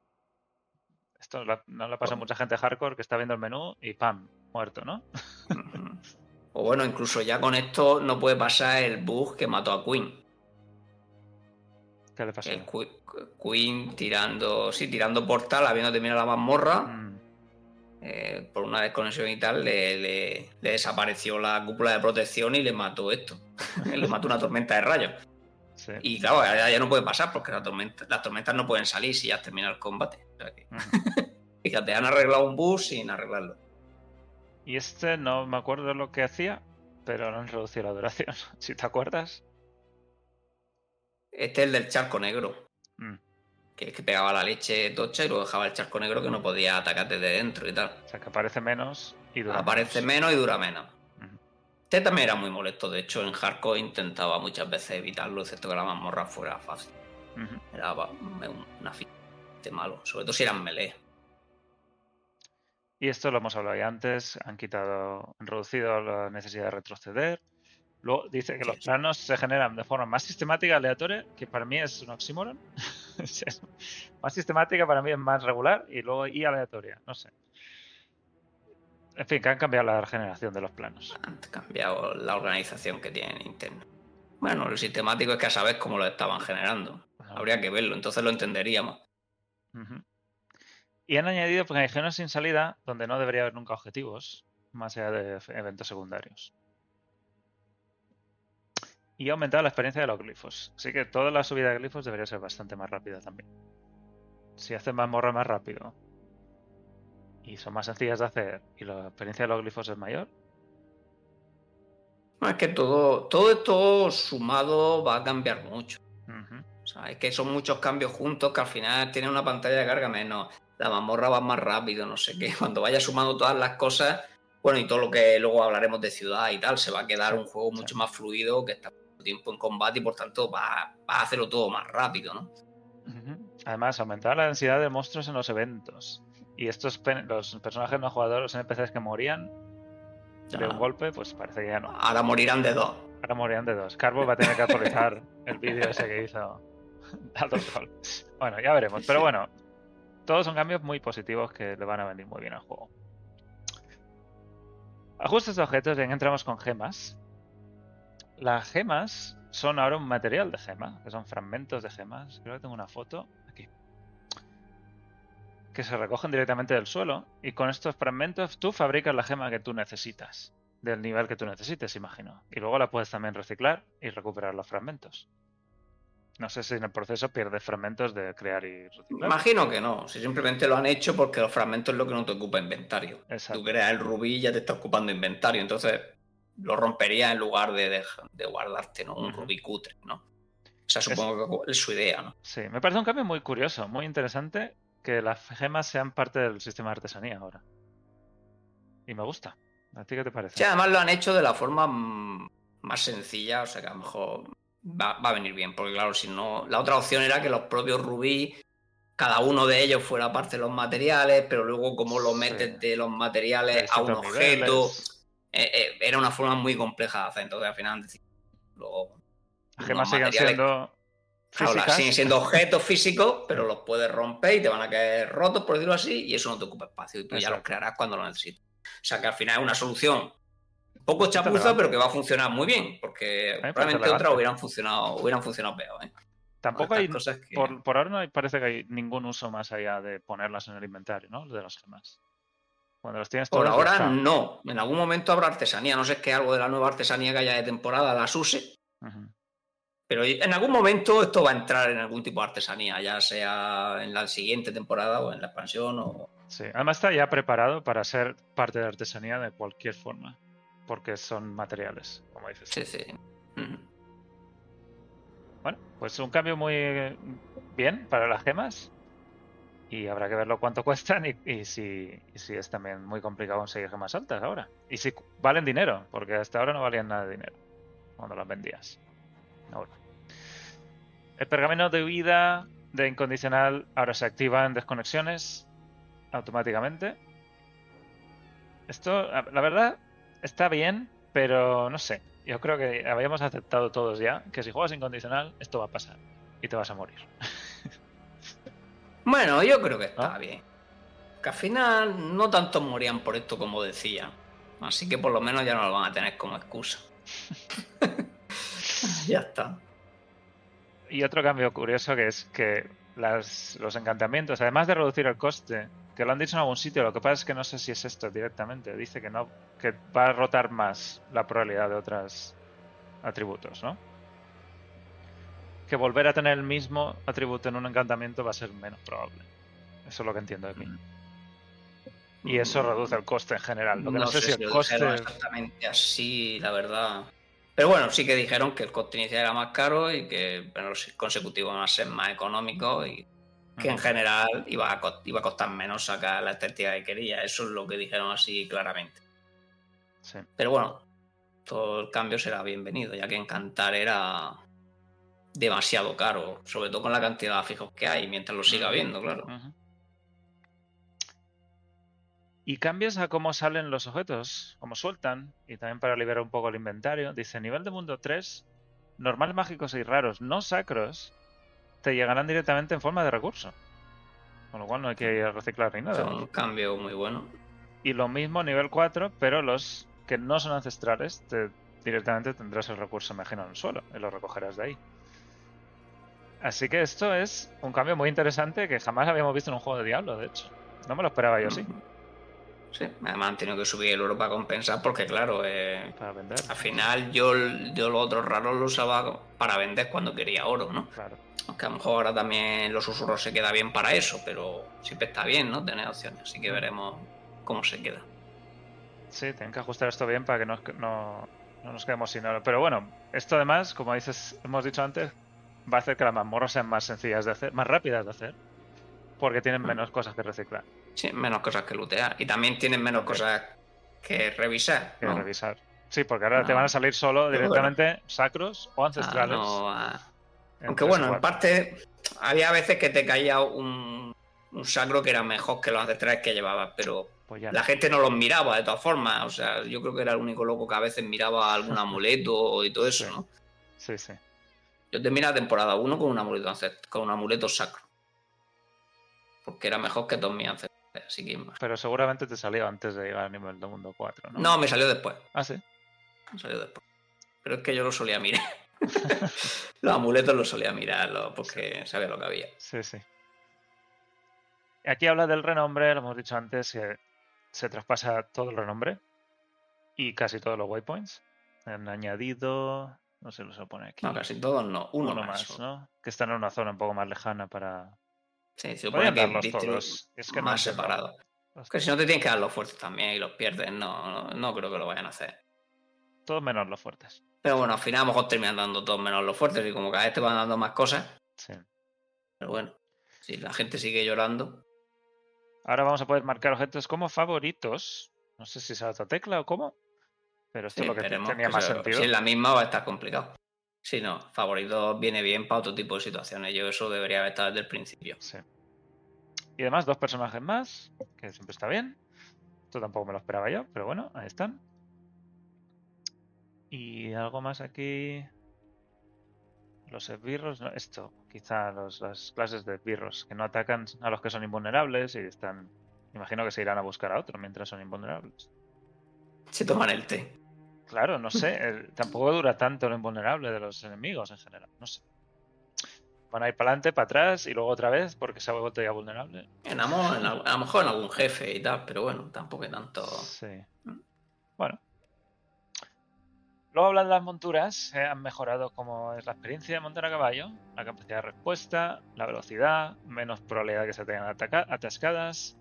Esto no le pasa a Bueno. mucha gente hardcore que está viendo el menú y ¡pam! Muerto, ¿no? O bueno, incluso ya con esto no puede pasar el bug que mató a Queen. ¿Qué le? El Qui- Queen tirando, sí, tirando portal, habiendo terminado la mazmorra, Mm, eh, por una desconexión y tal, le, le- le desapareció la cúpula de protección y le mató esto. le mató una tormenta de rayos. Sí. Y claro, ya, ya no puede pasar porque la tormenta- las tormentas no pueden salir si ya has terminado el combate. O sea que, fíjate, han arreglado un bug sin arreglarlo. Y este no me acuerdo lo que hacía, pero no han reducido la duración. Si te acuerdas. Este es el del charco negro. Mm, que, que pegaba la leche tocha y luego dejaba el charco negro que no podía atacar desde dentro y tal. O sea, que aparece menos y dura Aparece menos. menos y dura menos. Este también era muy molesto, de hecho en hardcore intentaba muchas veces evitarlo, excepto que la mazmorra fuera fácil. Era va- una fiesta malo, sobre todo si eran melee. Y esto lo hemos hablado ya antes. Han quitado, han reducido la necesidad de retroceder. Luego dice que los planos se generan de forma más sistemática, aleatoria, que para mí es un oxímoron. más sistemática para mí es más regular y luego y aleatoria, no sé. En fin, que han cambiado la generación de los planos. Han cambiado la organización que tienen Nintendo. Bueno, lo sistemático es que a saber cómo lo estaban generando. Habría que verlo, entonces lo entenderíamos. Y han añadido callejones sin salida donde no debería haber nunca objetivos, más allá de eventos secundarios. Y ha aumentado la experiencia de los glifos. Así que toda la subida de glifos debería ser bastante más rápida también. Si hacen más morra más rápido y son más sencillas de hacer y la experiencia de los glifos es mayor. es que todo, todo esto sumado va a cambiar mucho. O sea, es que son muchos cambios juntos que al final tiene una pantalla de carga menos, la mazmorra va más rápido, no sé qué. Cuando vaya sumando todas las cosas, bueno, y todo lo que luego hablaremos de ciudad y tal, se va a quedar un juego mucho más fluido que está tiempo en combate y por tanto va, a hacerlo todo más rápido, ¿no? Además, aumentar la densidad de monstruos en los eventos. Y estos los personajes no jugadores, los NPCs que morían de un golpe, pues parece que ya no. Ahora morirán de dos. Ahora morirán de dos. Carbo va a tener que actualizar el vídeo ese que hizo Bueno, ya veremos. Pero bueno, todos son cambios muy positivos que le van a venir muy bien al juego. Ajustes de objetos, bien entramos con gemas. Las gemas son ahora un material de gema, que son fragmentos de gemas. Creo que tengo una foto. Que se recogen directamente del suelo y con estos fragmentos tú fabricas la gema que tú necesitas, del nivel que tú necesites, imagino. Y luego la puedes también reciclar y recuperar los fragmentos. No sé si en el proceso pierdes fragmentos de crear y reciclar. Imagino que no. Si simplemente lo han hecho porque los fragmentos es lo que no te ocupa inventario. Tú creas el rubí y ya te está ocupando inventario. Entonces, lo rompería en lugar de, de, guardarte ¿no? un rubí cutre, ¿no? O sea, supongo que es su idea, ¿no? Sí, me parece un cambio muy curioso, muy interesante que las gemas sean parte del sistema de artesanía ahora. Y me gusta. ¿A ti qué te parece? Sí, además lo han hecho de la forma más sencilla, o sea que a lo mejor va, a venir bien, porque claro, si no, la otra opción era que los propios rubí, cada uno de ellos fuera parte de los materiales, pero luego como lo metes de los materiales a un objeto. Eh, eh, era una forma muy compleja de hacer. Entonces, al final, luego. Gemas siguen siendo. Siguen siendo objetos físicos, pero los puedes romper y te van a caer rotos, por decirlo así, y eso no te ocupa espacio. Y tú ya los crearás cuando lo necesites. O sea que al final es una solución poco chapuza, pero que va a funcionar muy bien, porque probablemente otras hubieran funcionado, hubieran funcionado peor. ¿eh? Tampoco hay, por, por, ahora no parece que hay ningún uso más allá de ponerlas en el inventario, ¿no? De las gemas. Por ahora no. En algún momento habrá artesanía. No sé es que algo de la nueva artesanía que haya de temporada las use. Pero en algún momento esto va a entrar en algún tipo de artesanía, ya sea en la siguiente temporada o en la expansión. O... Sí, además está ya preparado para ser parte de la artesanía de cualquier forma, porque son materiales, como dices. Sí, sí. Bueno, pues un cambio muy bien para las gemas y habrá que verlo cuánto cuestan y, si, si, es también muy complicado conseguir gemas altas ahora. Y si valen dinero, porque hasta ahora no valían nada de dinero cuando las vendías. Ahora. El pergamino de huida de incondicional ahora se activa en desconexiones automáticamente. Esto, la verdad, está bien, pero no sé. Yo creo que habíamos aceptado todos ya que si juegas incondicional, esto va a pasar y te vas a morir. Bueno, yo creo que está bien. Que al final no tantos morían por esto como decían. Así que por lo menos ya no lo van a tener como excusa. ya está. Y otro cambio curioso que es que los encantamientos, además de reducir el coste, que lo han dicho en algún sitio, lo que pasa es que no sé si es esto directamente. Dice que no, que va a rotar más la probabilidad de otros atributos, ¿no? que volver a tener el mismo atributo en un encantamiento va a ser menos probable. Eso es lo que entiendo de mí. Y eso reduce el coste en general. Lo que no, sé, si el coste. exactamente así, la verdad. Pero bueno, sí que dijeron que el coste inicial era más caro y que los consecutivos van a ser más económicos y que en general iba a, iba a costar menos sacar la estética que quería. Eso es lo que dijeron así claramente. Sí. Pero bueno, todo el cambio será bienvenido, ya que Encantar era demasiado caro, sobre todo con la cantidad de fijos que hay, mientras lo siga viendo, claro. Y cambios a cómo salen los objetos, cómo sueltan, y también para liberar un poco el inventario. Dice, nivel de mundo 3, normales mágicos y raros, no sacros, te llegarán directamente en forma de recurso. Con lo cual no hay que reciclar ni Es nada. un cambio muy bueno. Y lo mismo nivel 4, pero los que no son ancestrales, te- directamente tendrás el recurso, imagino, en el suelo, y lo recogerás de ahí. Así que esto es un cambio muy interesante que jamás habíamos visto en un juego de Diablo, de hecho. No me lo esperaba yo, sí, Sí, además han tenido que subir el oro para compensar porque, claro, eh, para vender. al final yo, yo los otros raros los usaba para vender cuando quería oro, ¿no? Claro. Aunque a lo mejor ahora también los susurros se queda bien para eso, pero siempre está bien, ¿no? Tener opciones. Así que veremos cómo se queda. Sí, tienen que ajustar esto bien para que no, no, no nos quedemos sin oro. Pero bueno, esto además, como dices, hemos dicho antes, va a hacer que las mazmorras sean más sencillas de hacer, más rápidas de hacer, porque tienen menos cosas que reciclar, Sí, menos cosas que lootear. Y también tienen menos cosas que revisar. que revisar. Sí, porque ahora te No. van a salir solo directamente sacros o Ah, ancestrales. no, ah. en Aunque bueno, en parte había veces que te caía un, un sacro que era mejor que los ancestrales que llevabas, pero Pues la gente no los miraba de todas formas. O sea, yo creo que era el único loco que a veces miraba algún amuleto y todo eso, Sí. ¿no? Sí, sí. Yo terminé la temporada 1 con un amuleto con un amuleto sacro. Porque era mejor que todos mis ancestrales, así que más. Pero seguramente te salió antes de llegar al nivel de mundo 4, ¿no? No, me salió después. Ah, sí. Me salió después. Pero es que yo lo solía mirar. los amuletos los solía mirar lo- porque sabía lo que había. Sí, sí. Aquí habla del renombre, lo hemos dicho antes, que se traspasa todo el renombre y casi todos los waypoints. Han añadido, no sé, lo se pone aquí. No, casi todos no. Uno, uno más. más, ¿no? Que están en una zona un poco más lejana para. Sí, se supone que viste todos. Es que más no. separado. Que si no te tienes que dar los fuertes también y los pierdes, no, no, no creo que lo vayan a hacer. Todos menos los fuertes. Pero bueno, al final a lo mejor terminan dando todos menos los fuertes y como cada vez te van dando más cosas. Sí. Pero bueno, si la gente sigue llorando. Ahora vamos a poder marcar objetos como favoritos. No sé si es otra tecla o cómo. Pero esto sí, es lo que tenía que más sea- sentido. Si es la misma va a estar complicado. Si no, favorito viene bien para otro tipo de situaciones. Yo eso debería haber estado desde el principio. Sí. Y además dos personajes más, que siempre está bien. Esto tampoco me lo esperaba yo, pero bueno, ahí están. Y algo más aquí. Los esbirros, no, esto, quizá los- las clases de esbirros que no atacan a los que son invulnerables y están. Imagino que se irán a buscar a otro mientras son invulnerables. Se toman el té. Claro, no sé, tampoco dura tanto lo invulnerable de los enemigos en general, no sé. Van a ir para adelante, para atrás y luego otra vez porque se ha vuelto ya vulnerable. En amor, en a lo mejor en algún jefe y tal, pero bueno, tampoco hay tanto. Sí. Bueno. Luego hablan de las monturas. eh, han mejorado como es la experiencia de montar a caballo, la capacidad de respuesta, la velocidad, menos probabilidad de que se tengan atascadas.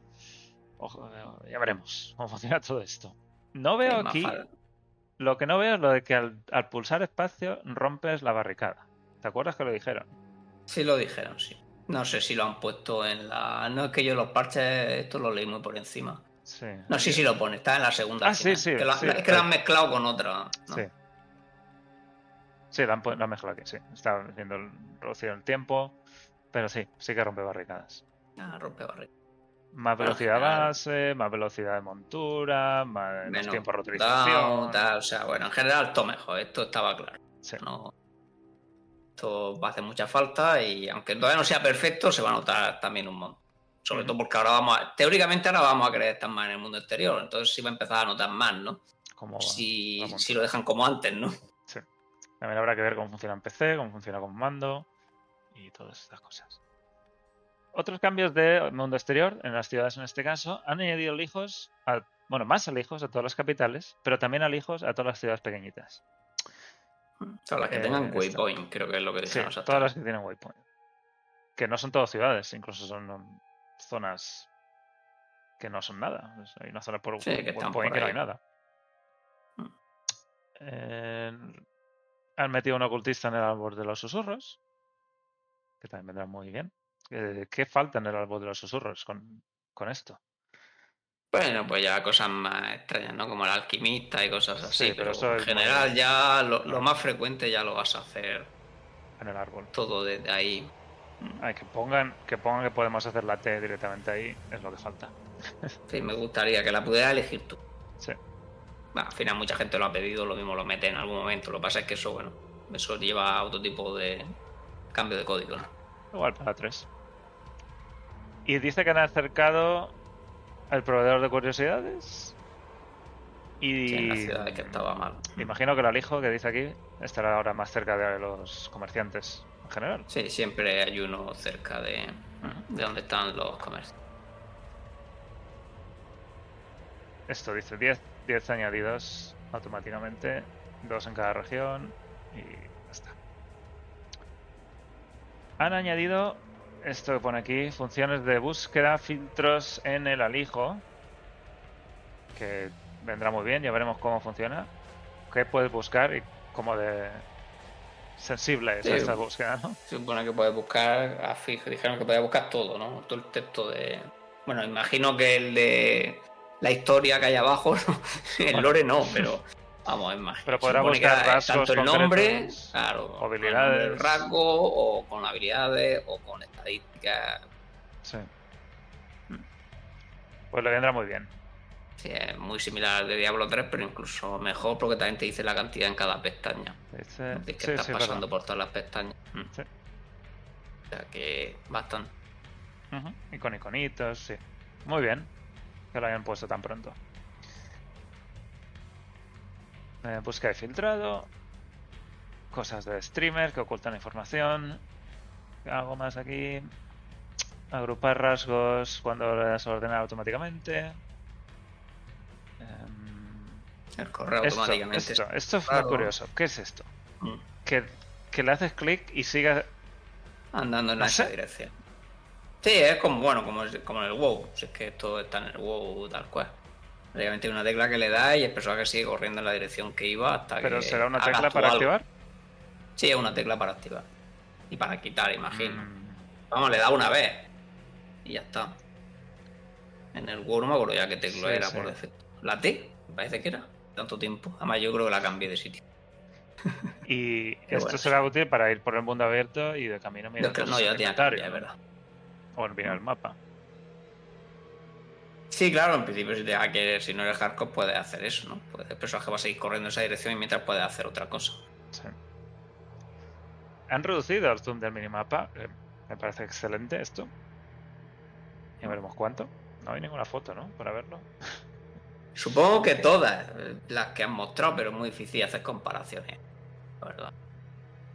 Ojo, ya veremos cómo funciona todo esto. No veo aquí. Lo que no veo es lo de que al, al pulsar espacio rompes la barricada. ¿Te acuerdas que lo dijeron? Sí lo dijeron, sí. No sé si lo han puesto en la. No es que yo los parches, esto lo leí muy por encima. Sí. No, sí, sí lo pone, está en la segunda. Ah, sí, sí, Que lo- sí, es que lo ahí. han mezclado con otra. ¿no? Sí. Sí, la han, la han mejorado aquí, sí. Está haciendo el, reducido el tiempo. Pero sí, sí que rompe barricadas. Ah, rompe barriga. Más velocidad base, más velocidad de montura, más menos tiempo de down, reutilización. tal, o sea, bueno, en general todo mejor, esto estaba claro. Sí. No, esto va a hacer mucha falta y aunque todavía no sea perfecto, se va a notar también un montón. Sobre todo porque ahora vamos a, teóricamente ahora vamos a querer estar más en el mundo exterior, entonces sí va a empezar a notar más, ¿no? Como Si, si lo dejan como antes, ¿no? También habrá que ver cómo funciona en PC, cómo funciona con mando y todas estas cosas. Otros cambios de mundo exterior, en las ciudades en este caso, han añadido alijos, a, bueno, más alijos a todas las capitales, pero también alijos a todas las ciudades pequeñitas. Todas las que Eh, tengan esto. waypoint, creo que es lo que Sí, dijeron. todas las que tienen waypoint. Que no son todas ciudades, incluso son um, zonas que no son nada. Hay una zona por Sí, que están waypoint por que no hay nada. Eh, han metido un ocultista en el árbol de los susurros, que también vendrá muy bien. Eh, ¿Qué falta en el árbol de los susurros con, con esto? Bueno, pues ya cosas más extrañas, ¿no? Como el alquimista y cosas así. Sí, pero pero, eso en general muy- ya lo, lo más frecuente ya lo vas a hacer En el árbol. todo desde ahí. Ay, que pongan, que pongan que podemos hacer la T directamente ahí, es lo que falta. Sí, me gustaría que la pudieras elegir tú. Sí. Bueno, al final mucha gente lo ha pedido, lo mismo lo mete en algún momento. Lo que pasa es que eso, bueno, eso lleva a otro tipo de cambio de código, ¿no? Igual para tres. Y dice que han acercado al proveedor de curiosidades. Y Sí, en la ciudad que estaba mal. imagino que el alijo que dice aquí estará ahora más cerca de los comerciantes en general. Sí, siempre hay uno cerca de, de donde están los comercios. Esto dice 10, 10 añadidos automáticamente, dos en cada región y ya está. Han añadido esto que pone aquí, funciones de búsqueda, filtros en el alijo, que vendrá muy bien, ya veremos cómo funciona, qué puedes buscar y cómo de sensible es Sí. esta búsqueda, ¿no? Se supone que puedes buscar, a fijo, dijeron que podías buscar todo, ¿no? Todo el texto de... Bueno, imagino que el de la historia que hay abajo, ¿no? el lore no, pero vamos, es más. Pero podrá buscar rasgos tanto el nombre, claro, con habilidades. del rasgo, o con habilidades, o con estadísticas. Sí. Pues le vendrá muy bien. Sí, es muy similar al de Diablo 3, pero incluso mejor porque también te dice la cantidad en cada pestaña. Dice- Es que sí, estás sí, pasando verdad. por todas las pestañas. Mm. Sí. O sea que bastante. Ujú, Y con iconitos, sí. Muy bien. Que lo hayan puesto tan pronto. Eh, busca y filtrado. Cosas de streamer que ocultan información. Algo más aquí. Agrupar rasgos cuando las ordenar automáticamente. Em, El correo esto, automáticamente. esto, esto fue Claro. curioso. ¿Qué es esto? Mm. Que, que le haces clic y siga andando en No esa sé. dirección. Sí, es como bueno, como, como en el WoW. Si es que esto está en el WoW tal cual. Hay una tecla que le da y el personaje sigue corriendo en la dirección que iba hasta Pero que. será una tecla para algo. activar. Sí, es una tecla para activar. Y para quitar, imagino. Mm, Vamos, le da una vez. Y ya está. En el WoW no me acuerdo ya qué tecla Sí, era sí. por defecto. ¿La T? Me parece que era. Tanto tiempo. Además, yo creo que la cambié de sitio. Y esto bueno. será útil para ir por el mundo abierto y de camino mirar no, ya inventario, cambiado, es verdad. O mirar el mapa. Sí, claro, en principio si, te da que, si no eres hardcore puedes hacer eso, ¿no? Puedes- el personaje va a seguir corriendo en esa dirección y mientras puedes hacer otra cosa. Sí. Han reducido el zoom del minimapa. eh, me parece excelente esto. Ya veremos cuánto. No hay ninguna foto, ¿no? Para verlo. Supongo que todas eh, las que han mostrado, pero es muy difícil hacer comparaciones, la verdad.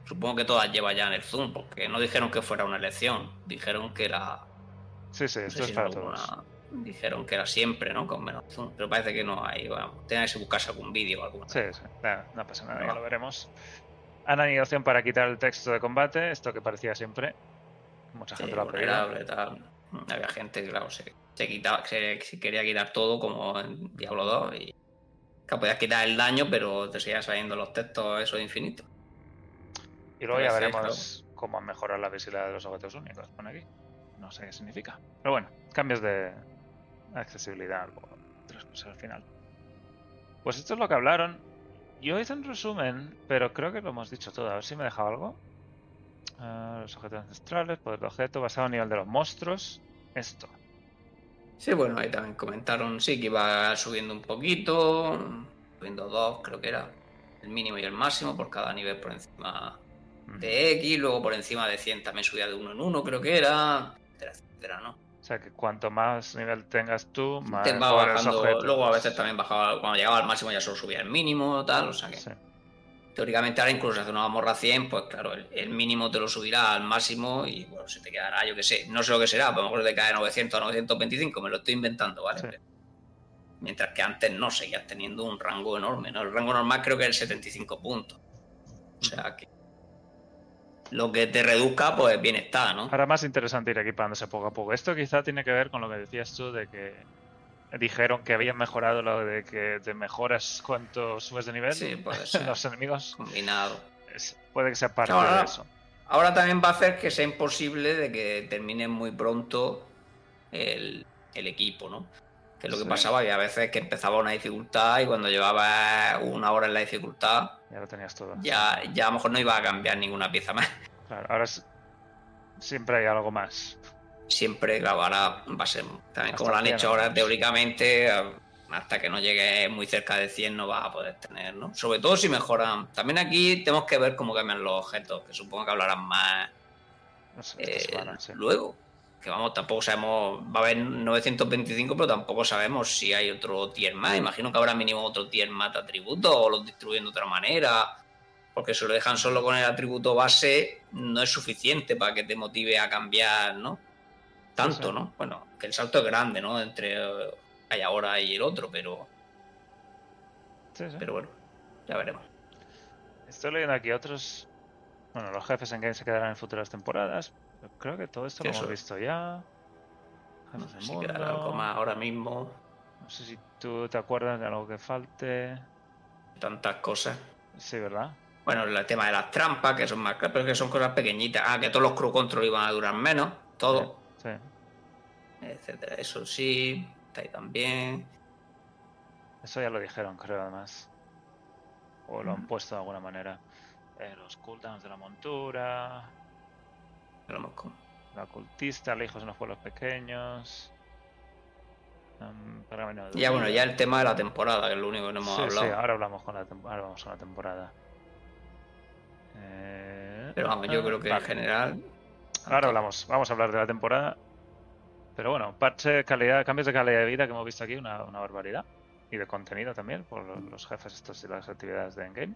Supongo que todas llevan ya en el zoom, porque no dijeron que fuera una elección, dijeron que era... Sí, sí, no esto sé es si para alguna- todos. Dijeron que era siempre, ¿no? Con menos zoom, pero parece que no hay, vamos, tenés que buscarse algún vídeo o alguna Sí, sí. nada, no pasa nada, ya No. lo veremos. Han opción para quitar el texto de combate, esto que parecía siempre. Mucha Sí, gente lo ha pedido. tal. Había gente que, claro, se, se quitaba, se, se quería quitar todo como en Diablo 2 y que podías quitar el daño, pero te seguían saliendo los textos esos infinitos. Y luego ya veremos cómo han mejorado la visibilidad de los objetos únicos. Pone aquí. No sé qué significa. Pero bueno, cambios de accesibilidad o otras cosas al final. Pues esto es lo que hablaron. Yo hice un resumen, pero creo que lo hemos dicho todo. A ver si me he dejado algo. Ah, los objetos ancestrales, poder de objeto, basado en nivel de los monstruos. Esto. Sí, bueno, ahí también comentaron, sí, que iba subiendo un poquito, subiendo dos, creo que era el mínimo y el máximo por cada nivel por encima de X, luego por encima de 100 también subía de uno en uno, creo que era, etcétera, etcétera, ¿no? O sea que cuanto más nivel tengas tú, más Te va mejores bajando, objetos. luego a veces también bajaba, cuando llegaba al máximo ya solo subía el mínimo, tal, o sea que Sí. teóricamente ahora incluso si hace una morra 100, pues claro, el, el mínimo te lo subirá al máximo y bueno, se te quedará, yo qué sé, no sé lo que será, a lo mejor te cae de 900 a 925, me lo estoy inventando, ¿vale? Sí. Mientras que antes no, seguías teniendo un rango enorme, ¿no? El rango normal creo que es el 75 puntos. O sea que lo que te reduzca, pues bien está, ¿no? Ahora más interesante ir equipándose poco a poco. Esto quizá tiene que ver con lo que decías tú de que dijeron que habían mejorado lo de que te mejoras cuanto subes de nivel. Sí, puede ser. Los enemigos. Combinado. Es- puede que sea parte Ahora- de eso. Ahora también va a hacer que sea imposible de que termine muy pronto el, el equipo, ¿no? Que es lo que Sí. pasaba, y a veces que empezaba una dificultad y cuando llevaba una hora en la dificultad, Ya lo tenías todo. ya, ya a lo mejor no iba a cambiar ninguna pieza más. Claro, ahora es- siempre hay algo más. siempre grabará, va a ser también como lo han 100 hecho ahora teóricamente, a- hasta que no llegue muy cerca de 100 no vas a poder tener, ¿no? Sobre todo si mejoran. También aquí tenemos que ver cómo cambian los objetos, que supongo que hablarán más No sé, eh, semana, sí. luego. Que vamos, tampoco sabemos, va a haber 925, pero tampoco sabemos si hay otro tier más. Imagino que habrá mínimo otro tier más de atributos o los distribuyen de otra manera. Porque si lo dejan solo con el atributo base, no es suficiente para que te motive a cambiar, ¿no? Tanto. ¿no? Bueno, que el salto es grande, ¿no? Entre eh, hay ahora y el otro, pero, Sí, sí. pero bueno, ya veremos. Estoy leyendo aquí otros. Bueno, los jefes en game se quedarán en futuras temporadas. Creo que todo esto lo Eso. hemos visto ya. Jefes del Si quedará algo más ahora mismo, No sé si tú te acuerdas de algo que falte. tantas cosas. Sí, ¿verdad? Bueno, el tema de las trampas, que son más claras, pero que son cosas pequeñitas. Ah, que todos los crew control iban a durar menos, todo, Sí. etcétera. Eso sí, está ahí también. Eso ya lo dijeron, creo, además. O lo han Ujú. puesto de alguna manera. Eh, los cooldowns de la montura. Veremos cómo. La cultista, lejos en los pueblos pequeños. de Ya bueno, ya el tema de la temporada, que es lo único que no hemos Sí, sí, hablado. ahora hablamos con la tem- ahora vamos con la temporada. Eh, Pero vamos, yo creo que vale. en general. Ahora hablamos, vamos a hablar de la temporada. Pero bueno, parche, calidad, cambios de calidad de vida que hemos visto aquí, una, una barbaridad. Y de contenido también, por lo- los jefes estos y las actividades de Endgame.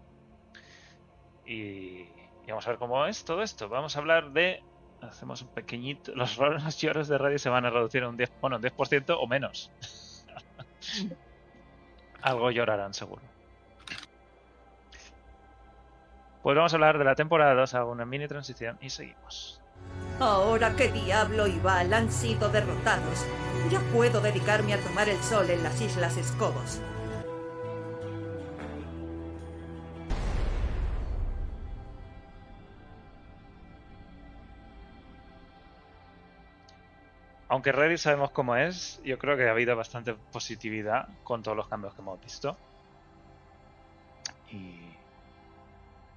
Y, y vamos a ver cómo es todo esto. Vamos a hablar de. Hacemos un pequeñito. Los lloros de radio se van a reducir a un 10%, bueno, un 10% o menos. Algo llorarán, seguro. Pues vamos a hablar de la temporada 2, hago una mini transición y seguimos. Ahora que Diablo y Val han sido derrotados, ya puedo dedicarme a tomar el sol en las Islas Escobos. Aunque Reddit sabemos cómo es, yo creo que ha habido bastante positividad con todos los cambios que hemos visto. Y.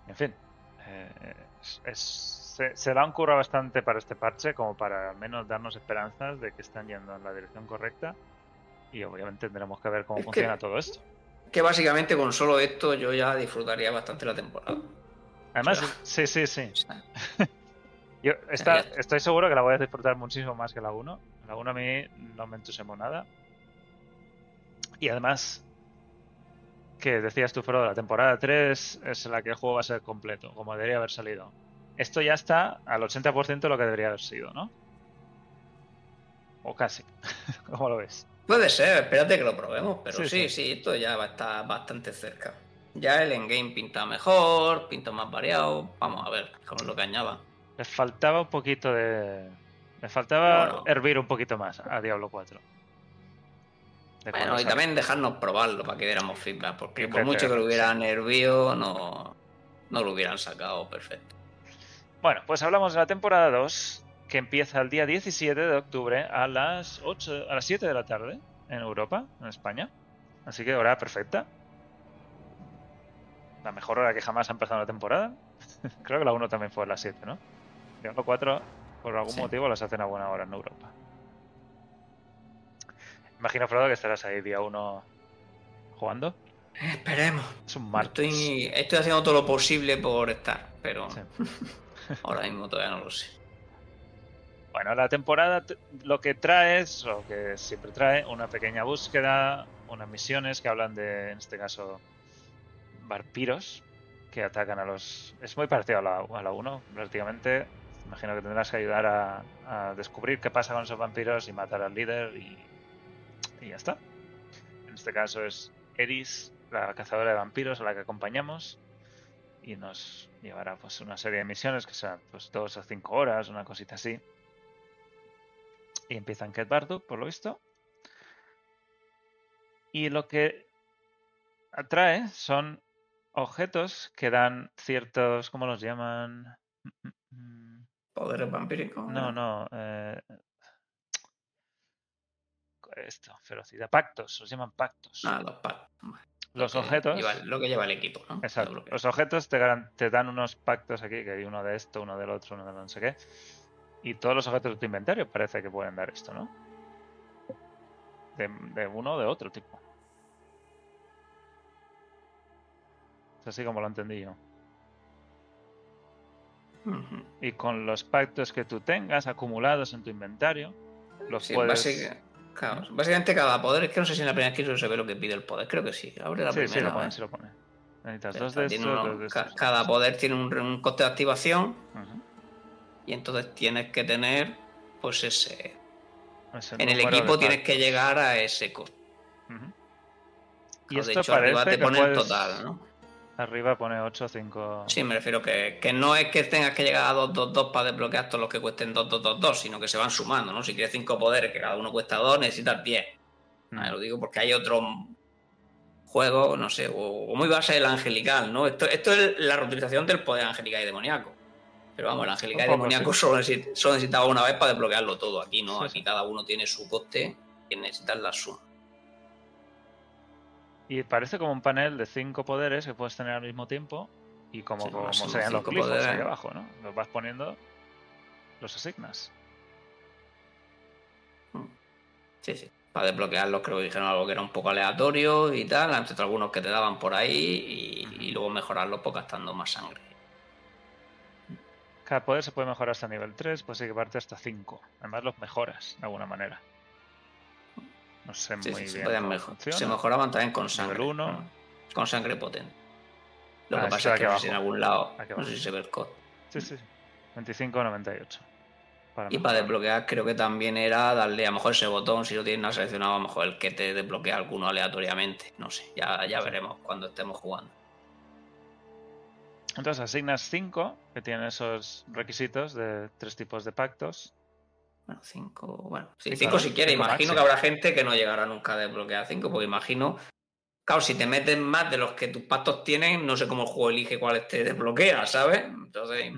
En fin. eh, es- es- se, se le han currado bastante para este parche, como para al menos darnos esperanzas de que están yendo en la dirección correcta. Y obviamente tendremos que ver cómo Es que- funciona todo esto. Que básicamente con solo esto yo ya disfrutaría bastante la temporada. Además, Claro. sí, sí, sí. O sea, Yo esta- estoy seguro que la voy a disfrutar muchísimo más que la 1. La 1 a mí no me entusiasmó nada. Y además, que decías tú, Frodo, la temporada 3 es la que el juego va a ser completo, como debería haber salido. Esto ya está al 80% de lo que debería haber sido, ¿no? O casi. ¿Cómo lo ves? Puede ser, espérate que lo probemos, pero Sí, sí, sí. sí, esto ya va a estar bastante cerca. Ya el endgame pinta mejor, pinta más variado. Vamos a ver con lo que añada. Le faltaba un poquito de. Le faltaba Bueno. hervir un poquito más a Diablo 4. De Bueno, y también dejarnos probarlo para que diéramos feedback, porque por mucho que lo hubieran hervido, no, no lo hubieran sacado perfecto. Bueno, pues hablamos de la temporada 2, que empieza el día 17 de octubre a las 8, a las 7 de la tarde en Europa, en España. Así que hora perfecta. La mejor hora que jamás ha empezado la temporada. Creo que la 1 también fue a las 7, ¿no? Diablo 4, por algún Sí. motivo, las hacen a buena hora en Europa. Imagino, Frodo, que estarás ahí día 1 jugando. Esperemos. Es un martes. Estoy, estoy haciendo todo lo posible por estar, pero Sí. ahora mismo todavía no lo sé. Bueno, la temporada lo que trae es, lo que siempre trae, una pequeña búsqueda, unas misiones que hablan de, en este caso, vampiros que atacan a los... Es muy parecido a la, a la 1, prácticamente. Imagino que tendrás que ayudar a, descubrir qué pasa con esos vampiros y matar al líder y, y ya está. En este caso es Eris, la cazadora de vampiros a la que acompañamos y nos llevará pues una serie de misiones que serán pues dos o cinco horas, una cosita así. Y empieza en Ket por lo visto. Y lo que atrae son objetos que dan ciertos, ¿cómo los llaman? Poderes vampíricos. No, no. eh, Esto, ferocidad. Pactos, los llaman pactos. Ah, los pactos. los Lo objetos. lleva- lo que lleva el equipo, ¿no? Exacto. Lo Los objetos te dan unos pactos aquí, que hay uno de esto, uno del otro, uno de no sé qué. Y todos los objetos de tu inventario parece que pueden dar esto, ¿no? De, de uno o de otro tipo. Es así como lo entendí yo. Y con los pactos que tú tengas acumulados en tu inventario, los Sí, puedes. básica- claro, básicamente cada poder, es que no sé si en la primera skill se ve lo que pide el poder, creo que sí. Abre la Sí, primera. sí lo pone, ver. sí lo pone. Necesitas dos de estos, uno- dos de ca- estos. cada poder tiene un, un coste de activación y entonces tienes que tener, pues ese. Es En el equipo tienes que llegar a ese coste. Y Claro, de esto hecho, arriba te que pone el puedes- total, ¿no? Arriba pone 8 5. Sí, me refiero que, que no es que tengas que llegar a 2-2-2 para desbloquear todos los que cuesten 2-2-2-2, sino que se van sumando, ¿no? Si quieres 5 poderes, que cada uno cuesta 2, necesitas 10. Mm. Ah, lo digo porque hay otro juego, no sé, o, o muy base del angelical, ¿no? Esto, esto es la reutilización del poder angelical y demoníaco. Pero vamos, el angelical y demoníaco solo, necesi- solo necesitaba una vez para desbloquearlo todo. Aquí no, aquí cada uno tiene su coste y necesitas la suma. Y parece como un panel de 5 poderes que puedes tener al mismo tiempo. Y como, Sí, como serían los cinco glifos ahí poderes. abajo, ¿no? Los vas poniendo, los asignas. Sí, sí. Para desbloquearlos creo que dijeron algo que era un poco aleatorio y tal, entre algunos que te daban por ahí y, y luego mejorarlos pues gastando más sangre. Cada poder se puede mejorar hasta nivel 3, pues hay que parte hasta 5. Además los mejoras de alguna manera. No sé Sí, muy sí, se, bien. mejor- se mejoraban también con sangre. Uno. ¿no? Con sangre potente. Lo Ah, que pasa es que no sé si en algún lado, no sé si se ve el coste. Sí, sí. 25-98. Para Y para desbloquear creo que también era darle a lo mejor ese botón, si lo tienes no seleccionado, a lo mejor el que te desbloquea alguno aleatoriamente. No sé, ya, ya veremos cuando estemos jugando. Entonces asignas 5 que tienen esos requisitos de tres tipos de pactos. Bueno, 5, bueno, sí, Sí, 5 claro, si quieres. cinco Imagino que habrá gente que no llegará nunca a desbloquear 5, porque imagino, claro, si te metes más de los que tus pactos tienen, no sé cómo el juego elige cuáles te desbloquea, ¿sabes? Entonces,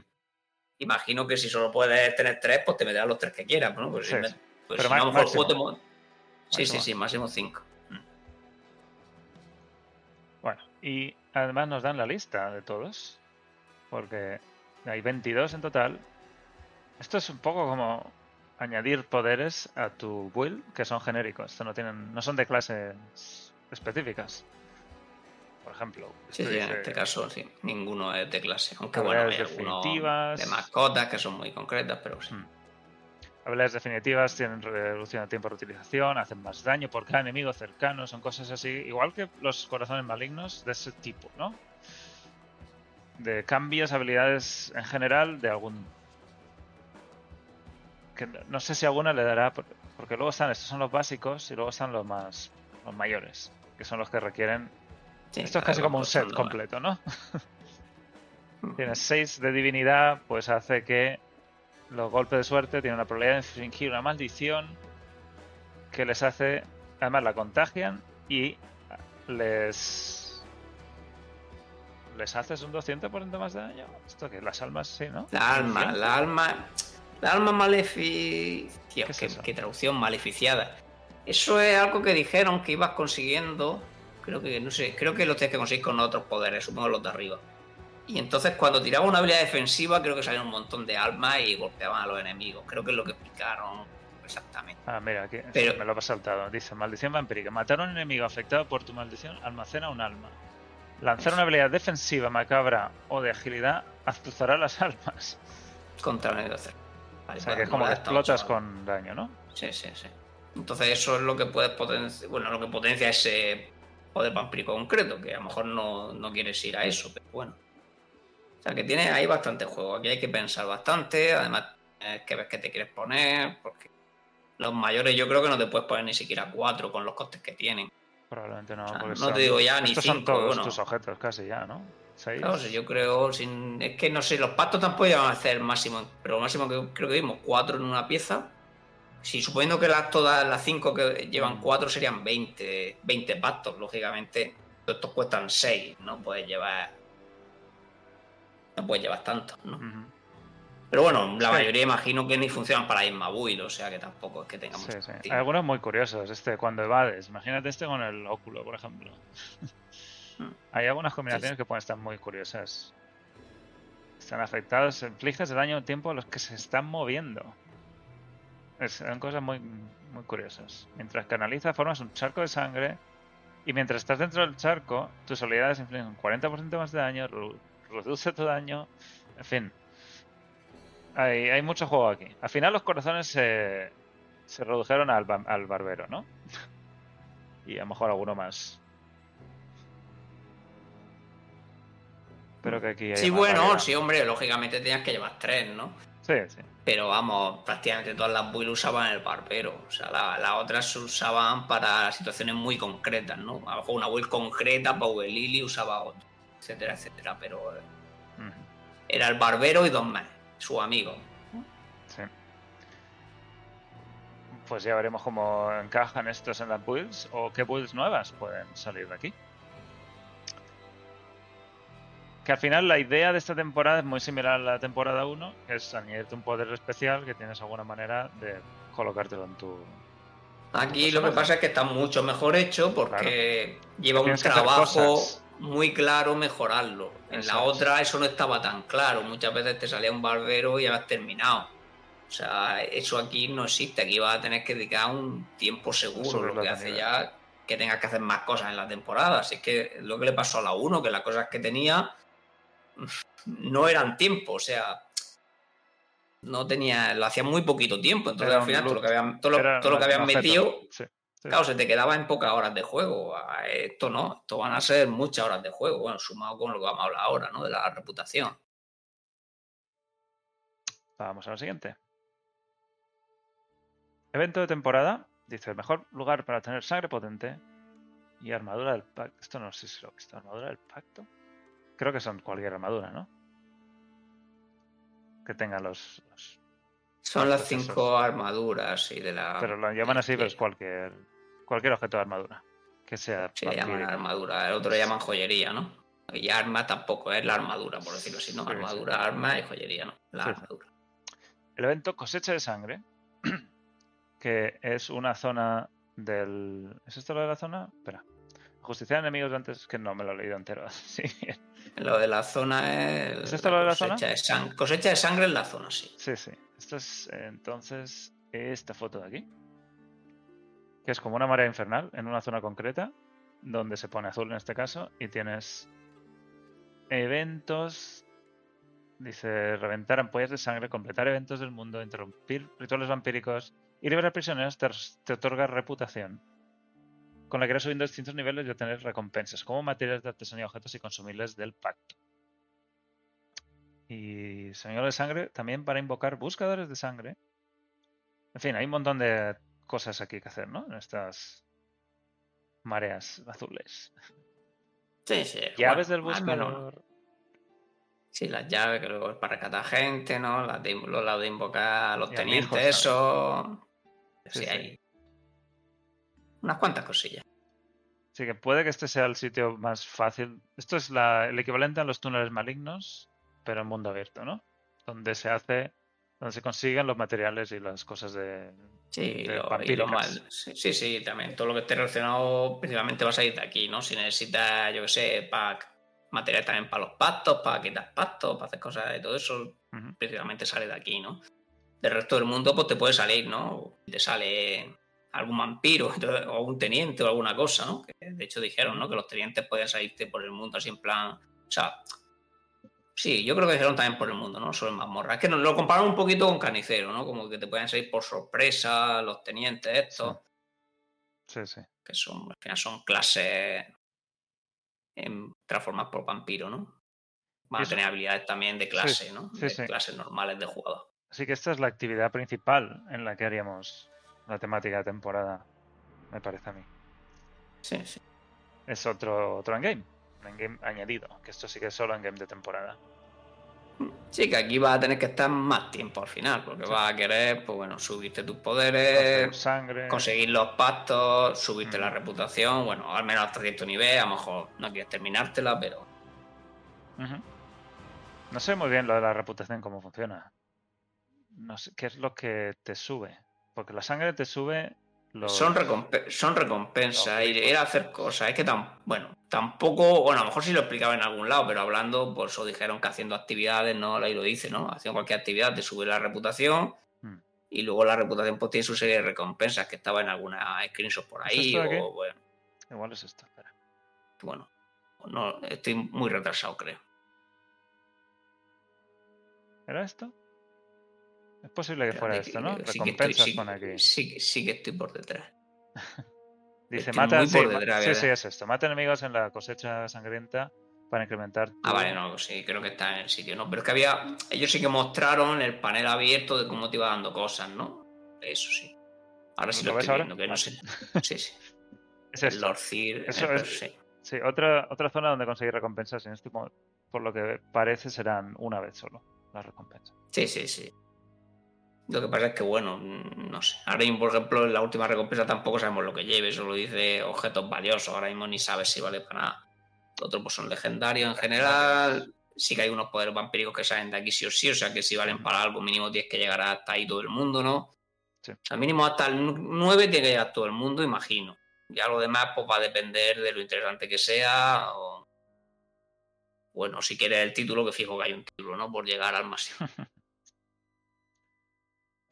imagino que si solo puedes tener 3, pues te meterás los 3 que quieras, ¿no? Pues, si Sí, me- sí. pues Pero si no, a lo mejor el juego te máximo. Sí, sí, sí, máximo 5. Bueno, y además nos dan la lista de todos. Porque hay 22 en total. Esto es un poco como añadir poderes a tu build que son genéricos. Esto no tienen, no son de clases específicas. Por ejemplo, Sí, en este caso sí, ninguno es de clase. Aunque bueno, hay definitivas. de mascotas que son muy concretas, pero sí. Mm. Habilidades definitivas tienen reducción de tiempo de reutilización, hacen más daño por cada enemigo cercano, son cosas así, igual que los corazones malignos de ese tipo, ¿no? De cambios, habilidades en general de algún... Que no- sé si alguna le dará, por- porque luego están, estos son los básicos y luego están los más, los mayores, que son los que requieren... Sí, Esto es casi como un set completo, ¿no? Mm. Tienes 6 de divinidad, pues hace que los golpes de suerte tienen la probabilidad de infringir una maldición que les hace, además la contagian y les les haces un 200% más de daño. Esto que las almas sí, ¿no? La alma, la alma. La alma maleficiada. ¿Qué es ¿Qué, traducción maleficiada. Eso es algo que dijeron que ibas consiguiendo. Creo que, no sé, creo que lo tienes que conseguir con otros poderes, supongo los de arriba. Y entonces cuando tiraba una habilidad defensiva, creo que salían un montón de almas y golpeaban a los enemigos. Creo que es lo que explicaron exactamente. Ah, mira, aquí Pero- me lo he saltado. Dice, maldición vampírica. Matar a un enemigo afectado por tu maldición almacena un alma. Lanzar una habilidad defensiva macabra o de agilidad azuzará las almas. Contra el enemigo cercano. Vale, O sea, que es como que explotas con daño, ¿no? Sí, sí, sí. Entonces eso es lo que puedes potenciar, bueno, lo que potencia ese poder vampírico concreto, que a lo mejor no, no quieres ir a eso, pero bueno. O sea que tiene ahí bastante juego, aquí hay que pensar bastante, además tienes que ver qué te quieres poner, porque los mayores yo creo que no te puedes poner ni siquiera cuatro con los costes que tienen. Probablemente no. O sea, porque no son- te digo ya ni Estos son cinco, todos bueno. tus objetos casi ya, ¿no? Seis. Claro, si yo creo, sin, es que no sé, los pactos tampoco llevan a hacer máximo, pero lo máximo que creo que vimos, cuatro en una pieza. Si suponiendo que las, todas las cinco que llevan Mm. cuatro serían 20, 20 pactos, lógicamente, estos cuestan 6, no puedes llevar. No puedes llevar tantos, ¿no? Pero bueno, la Sí. mayoría imagino que ni funcionan para la misma build, o sea que tampoco es que tenga mucho Sí, algunos muy curiosos. Este, cuando evades. Imagínate este con el óculo, por ejemplo. Mm. Hay algunas combinaciones Sí, que pueden estar muy curiosas. Están afectados, infliges el daño al tiempo a los que se están moviendo. Es- son cosas muy, muy curiosas. Mientras que analiza, formas un charco de sangre. Y mientras estás dentro del charco, tus habilidades infligen un 40% más de daño, reduce tu daño. En fin. Hay, hay mucho juego aquí. Al final, los corazones se, se redujeron al, al barbero, ¿no? y a lo mejor alguno más. Espero que aquí haya Sí, bueno, variedad. sí, hombre, lógicamente tenías que llevar tres, ¿no? Sí, sí. Pero vamos, prácticamente todas las builds usaban el barbero. O sea, la- las otras se usaban para situaciones muy concretas, ¿no? A lo mejor una build concreta, Power Lily usaba otro, etcétera, etcétera. Pero eh, era el barbero y dos más, su amigo. sí. Pues ya veremos cómo encajan estos en las builds o qué builds nuevas pueden salir de aquí. Que al final la idea de esta temporada es muy similar a la temporada 1, que es añadirte un poder especial que tienes alguna manera de colocártelo en tu... Aquí lo que pasa es que está mucho mejor hecho porque lleva un trabajo muy claro mejorarlo. En la otra eso no estaba tan claro. Muchas veces te salía un barbero y ya has terminado. O sea, eso aquí no existe. Aquí vas a tener que dedicar un tiempo seguro, lo que hace ya que tengas que hacer más cosas en la temporada. Así que lo que le pasó a la 1, que las cosas que tenía no eran tiempo. O sea, no tenía, lo hacía muy poquito tiempo. Entonces Era al final todo lo que habían, todo lo, Era todo lo que habían metido Sí, sí. Claro, se te quedaba en pocas horas de juego. Esto no, esto van a ser muchas horas de juego. Bueno, sumado con lo que vamos a hablar ahora, ¿no? De la reputación. Vamos a lo siguiente. Evento de temporada. Dice, mejor lugar para tener sangre potente y armadura del pacto. Esto no sé si lo he visto. ¿Armadura del pacto? Creo que son cualquier armadura, ¿no? Que tengan los... los- Son las cinco armaduras y de la. Pero lo llaman así, pero es cualquier, cualquier objeto de armadura. Que sea... Se llaman armadura, el otro le llaman joyería, ¿no? Y arma tampoco es la armadura, por decirlo así, ¿no? Sí, sí. armadura, arma y joyería, ¿no? La sí. armadura. El evento Cosecha de Sangre, que es una zona del... ¿Es esto lo de la zona? Espera. Justiciar enemigos antes que no me lo he leído entero. Sí. Lo de la zona es. ¿Es esto lo de la zona? cosecha De sang- cosecha de sangre en la zona, sí. Sí, sí. Esto es entonces esta foto de aquí. Que es como una marea infernal en una zona concreta, donde se pone azul en este caso, y tienes eventos. Dice reventar ampollas de sangre, completar eventos del mundo, interrumpir rituales vampíricos y liberar prisioneros te, te otorga reputación. Con la que irás subiendo distintos niveles y obtener recompensas, como materiales de artesanía, objetos y consumibles del pacto. Y Señor de Sangre también para invocar buscadores de sangre. En fin, hay un montón de cosas aquí que hacer, ¿no? En estas mareas azules. Sí, sí. Llaves bueno, del buscador. Sí, las llaves, que luego es para rescatar gente, ¿no? Las de, lo- la de invocar a los Y tenientes, amigos eso. Sí, Sí, sí. hay. Unas cuantas cosillas. Así que puede que este sea el sitio más fácil. Esto es la- el equivalente a los túneles malignos, pero en mundo abierto, ¿no? Donde se hace, donde se consiguen los materiales y las cosas de. Sí, de lo, y lo vampíricas. mal. Sí, sí, sí, también. Todo lo que esté relacionado principalmente va a salir de aquí, ¿no? Si necesitas, yo qué sé, para material también para los pactos, para quitar pactos, para hacer cosas y todo eso, principalmente sale de aquí, ¿no? Del resto del mundo, pues te puede salir, ¿no? Te sale algún vampiro o algún teniente o alguna cosa, ¿no? Que de hecho dijeron, ¿no? Que los tenientes podían salirte por el mundo así en plan. O sea. Sí, yo creo que dijeron también por el mundo, ¿no? Solo en mazmorra. Es que nos lo compararon un poquito con carnicero, ¿no? Como que te pueden salir por sorpresa los tenientes estos, Sí, sí. que son, al final son clases em, transformadas por vampiro, ¿no? Van a tener habilidades también de clase, sí, ¿no? sí, de sí. clases normales de jugador. Así que esta es la actividad principal en la que haríamos la temática de temporada, me parece a mí. Sí, sí. Es otro, otro endgame, un endgame añadido, que esto sí que es solo endgame de temporada. Sí, que aquí vas a tener que estar más tiempo al final, porque Sí. vas a querer, pues bueno, subirte tus poderes, sangre. conseguir los pactos, subirte Mm. la reputación, bueno, al menos hasta cierto nivel, a lo mejor no quieres terminártela, pero. No sé muy bien lo de la reputación cómo funciona. No sé qué es lo que te sube. Porque la sangre te sube los- Son, recompe- son recompensas, ir, ir a hacer cosas. Es que tan, bueno, tampoco, bueno, a lo mejor sí lo explicaba en algún lado, pero hablando, pues eso dijeron que haciendo actividades, no, ahí lo dice, ¿no? Haciendo cualquier actividad te sube la reputación Hmm. y luego la reputación pues tiene su serie de recompensas que estaba en alguna screenshot por ¿Es ahí o bueno, Igual es esto, espera. bueno, no, estoy muy retrasado creo. ¿Era esto? Es posible que fuera esto, ¿no? que- sí que estoy- Recompensas sí- pone aquí. Sí, sí que estoy por detrás. Dice, estoy mata, sí, detrás, sí, sí, es esto. Mata enemigos en la cosecha sangrienta para incrementar tu... Ah, vale, no, sí, creo que está en el sitio, ¿no? Pero es que había. Ellos sí que mostraron el panel abierto de cómo te iba dando cosas, ¿no? Eso sí. Ahora sí ¿Lo lo, ves estoy ahora? viendo, que no sé. Sí, sí. Es El esto. Lord Cir, Eso eh, es- sí. Sí, otra, otra zona donde conseguir recompensas. En este, por lo que parece, serán una vez solo las recompensas. sí, sí, sí. Lo que pasa es que, bueno, no sé. Ahora mismo, por ejemplo, en la última recompensa tampoco sabemos lo que lleve, solo dice objetos valiosos. Ahora mismo ni sabes si vale para nada. Los otros pues, son legendarios en general. Sí que hay unos poderes vampíricos que salen de aquí sí o sí, o sea que si valen para algo, mínimo tienes que llegar hasta ahí todo el mundo, ¿no? Sí. O sea, mínimo hasta el 9 tiene que llegar todo el mundo, imagino. Ya lo demás pues va a depender de lo interesante que sea. O... Bueno, si quieres el título, que fijo que hay un título, ¿no? Por llegar al máximo.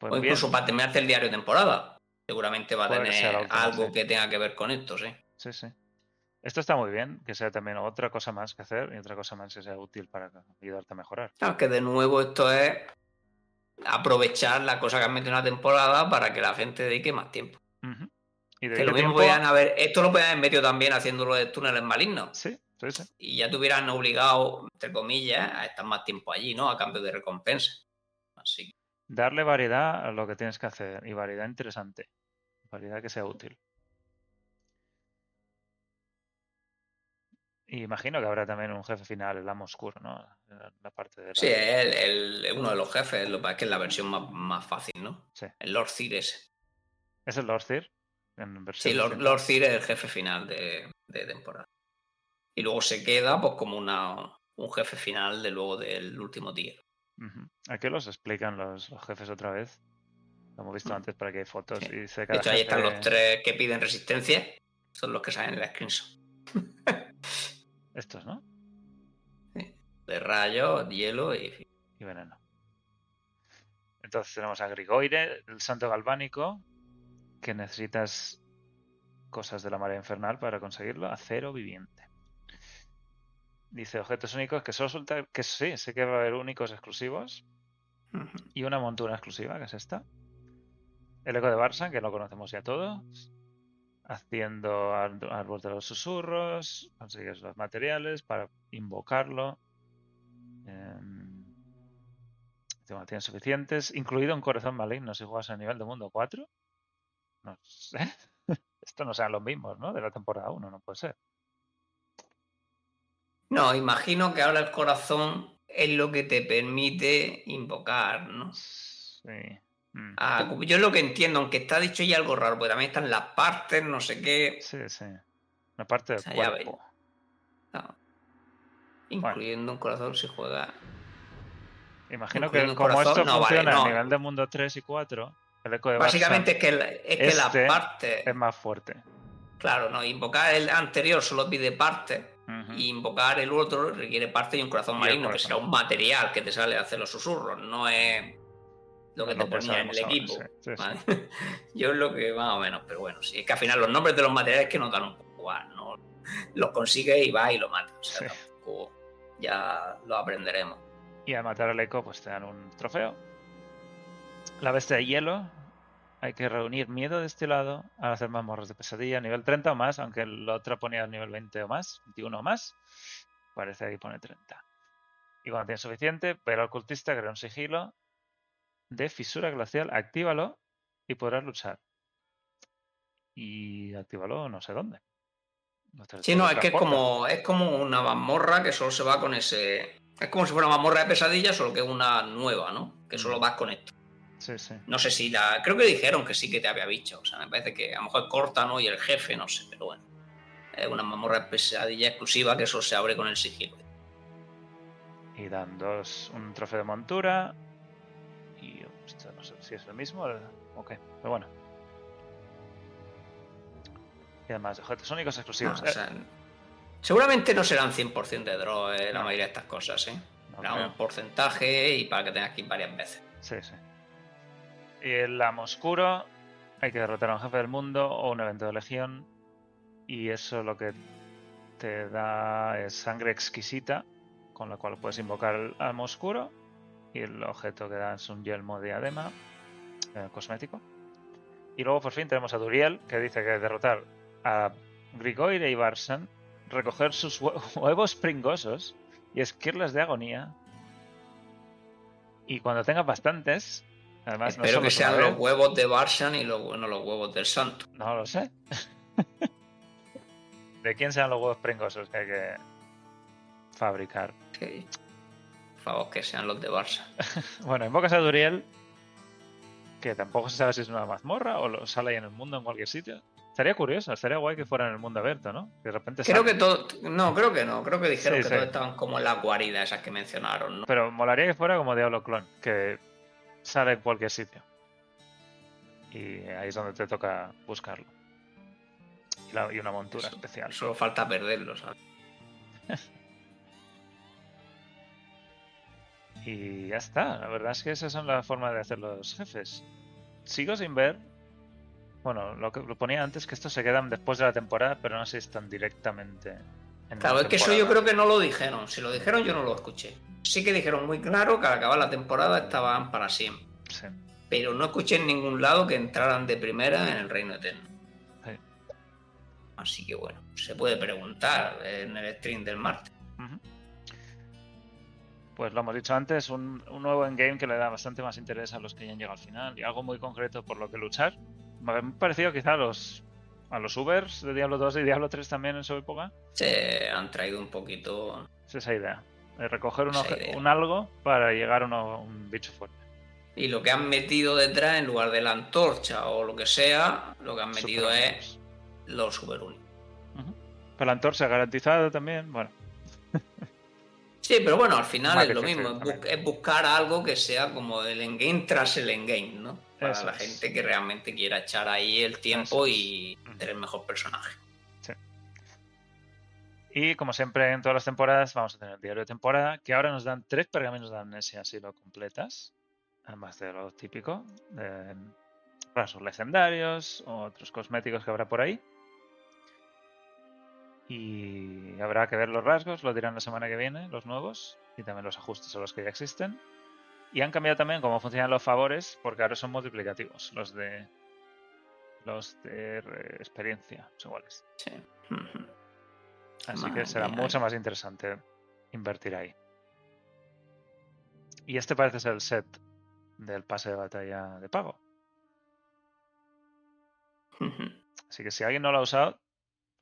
Pues o bien, incluso para terminarte el diario de temporada. Seguramente va a Puede tener algo sí. que tenga que ver con esto, sí. sí, sí. Esto está muy bien, que sea también otra cosa más que hacer y otra cosa más que sea útil para ayudarte a mejorar. Claro, que de nuevo esto es aprovechar la cosa que han metido en la temporada para que la gente dedique más tiempo. Ujú. Y de Que lo mismo podían haber, esto lo podían haber metido también haciéndolo de túneles malignos. Sí, sí, sí. Y ya te hubieran obligado, entre comillas, a estar más tiempo allí, ¿no? A cambio de recompensa. Así que, Darle variedad a lo que tienes que hacer y variedad interesante. Variedad que sea útil. Y imagino que habrá también un jefe final, el amo oscuro, ¿no? La, parte de la- sí, es el, el- uno de los jefes, lo que es que es la versión más, más fácil, ¿no? Sí. El Lord Cir ese. ¿Es el Lord? En versión Sí, Lord. Lord Cir es el jefe final de, de temporada. Y luego se queda pues como una, un jefe final de luego del último tier. Aquí los explican los, los jefes otra vez. Lo hemos visto Mm. antes para que hay fotos. Sí. Y dice De hecho, ahí están los tres que piden resistencia. Son los que salen en la screenshot. Estos, ¿no? De rayo, hielo y... Y veneno. Entonces tenemos a Grigoire, el santo galvánico, que necesitas cosas de la marea infernal para conseguirlo. Acero viviente. Dice objetos únicos que solo suelta. Que sí, sí que va a haber únicos exclusivos. Y una montura exclusiva, que es esta. El eco de Barsan, que lo conocemos ya todos. Haciendo árbol de los susurros. Consigues los materiales para invocarlo. Tengo- tienes suficientes. Incluido un corazón maligno si juegas a nivel de mundo 4. No sé. Esto no sean los mismos, ¿no? De la temporada 1, no puede ser. No, imagino que ahora el corazón es lo que te permite invocar, ¿no? Sí. Mm. Ah, yo es lo que entiendo, aunque está dicho ya algo raro, porque también están las partes, no sé qué. Sí, sí. Una parte del O sea, cuerpo. No. Incluyendo un corazón si juega. Imagino Incluyendo que como corazón, esto no, vale, funciona no. a nivel de mundo 3 y 4, el eco de Básicamente es que, la- es que este las partes. es más fuerte. Claro, no, invocar el anterior solo pide parte. Y invocar el otro requiere parte y un corazón Y marino, que corazón. será un material que te sale a hacer los susurros, no es lo que Lo te ponía en el ahora, equipo. Yo es lo que más o menos, pero bueno, sí, es que al final los nombres de los materiales que nos dan un poco ¿no? Los consigues y vas y lo matas. O sea, tampoco ya lo aprenderemos. Y al matar al eco, pues te dan un trofeo. La bestia de hielo. Hay que reunir miedo de este lado al hacer mazmorras de pesadilla, nivel 30 o más, aunque la otra ponía nivel 20 o más, 21 o más. Parece que pone 30. Y cuando tienes suficiente, pero al cultista crea un sigilo de fisura glacial, actívalo y podrás luchar. Y actívalo no sé dónde. No Sí, no, es que es como, es como una mazmorra que solo se va con ese. Es como si fuera una mazmorra de pesadilla, solo que es una nueva, ¿no? Que solo Mm. vas con esto. Sí, sí. No sé si la. Creo que dijeron que sí que te había dicho. O sea, me parece que a lo mejor corta, ¿no? Y el jefe, no sé, pero bueno. Es una mazmorra de pesadilla exclusiva que solo se abre con el sigilo. Y dan dos, un trofeo de montura. Y no sé si es el mismo o qué. Pero bueno. Y además, objetos únicos No, exclusivos. o sea, seguramente no serán 100% de draw eh, la mayoría de estas cosas, ¿eh? No un porcentaje y para que tengas que ir varias veces. Sí, sí. El amo oscuro, hay que derrotar a un jefe del mundo o un evento de legión. Y eso lo que te da es sangre exquisita, con la cual puedes invocar el amo oscuro. Y el objeto que da es un yelmo diadema eh, cosmético. Y luego por fin tenemos a Duriel, que dice que derrotar a Grigoire y Barsan, recoger sus hue- huevos pringosos y esquirles de agonía. Y cuando tengas bastantes, además no Espero solo que sean los huevos de Barshan y los, no los huevos del santo. No lo sé. ¿De quién sean los huevos pringosos que hay que fabricar? Que, por favor, que sean los de Barshan. Bueno, invocas a Duriel, que tampoco se sabe si es una mazmorra o lo sale ahí en el mundo en cualquier sitio. Estaría curioso, estaría guay que fuera en el mundo abierto, ¿no? Que de repente Creo sale. que todo. No, creo que no. Creo que dijeron Sí, que sí. todos estaban como en las guaridas esas que mencionaron, ¿no? Pero molaría que fuera como Diablo Clon, que sale en cualquier sitio. Y ahí es donde te toca buscarlo. Y, la- y una montura Eso- especial. Solo falta perderlo, ¿sabes? Y ya está. La verdad es que esas son las formas de hacer los jefes. Sigo sin ver. Bueno, lo que lo ponía antes que estos se quedan después de la temporada, pero no sé si están directamente. Claro, la es que eso yo creo que no lo dijeron. Si lo dijeron, yo no lo escuché. Sí que dijeron muy claro que al acabar la temporada estaban para siempre. Sí. Pero no escuché en ningún lado que entraran de primera en el Reino Eterno. Sí. Así que bueno, se puede preguntar en el stream del martes. Pues lo hemos dicho antes, un, un nuevo endgame que le da bastante más interés a los que ya han llegado al final y algo muy concreto por lo que luchar. Me ha parecido quizá los, a los Ubers de Diablo 2 y Diablo 3 también en su época. Se han traído un poquito. Es esa idea. De recoger un, idea. algo para llegar a uno- un bicho fuerte. Y lo que han metido detrás, en lugar de la antorcha o lo que sea, lo que han metido Super es los super. Ujú. Pero la antorcha garantizada también. Bueno, Sí, pero bueno, al final Más es lo mismo, es buscar algo que sea como el endgame tras el endgame, ¿no? Para Eso la es. gente que realmente quiera echar ahí el tiempo Eso es. y ser el mejor personaje. Y como siempre en todas las temporadas vamos a tener el diario de temporada, que ahora nos dan tres pergaminos de amnesia si lo completas, además de lo típico, de rasgos legendarios, otros cosméticos que habrá por ahí. Y habrá que ver los rasgos, lo dirán la semana que viene, los nuevos, y también los ajustes a los que ya existen. Y han cambiado también cómo funcionan los favores, porque ahora son multiplicativos, los de los de eh, experiencia, son iguales. Sí. Así que será mía. mucho más interesante invertir ahí. Y este parece ser el set del pase de batalla de pago. Así que si alguien no lo ha usado,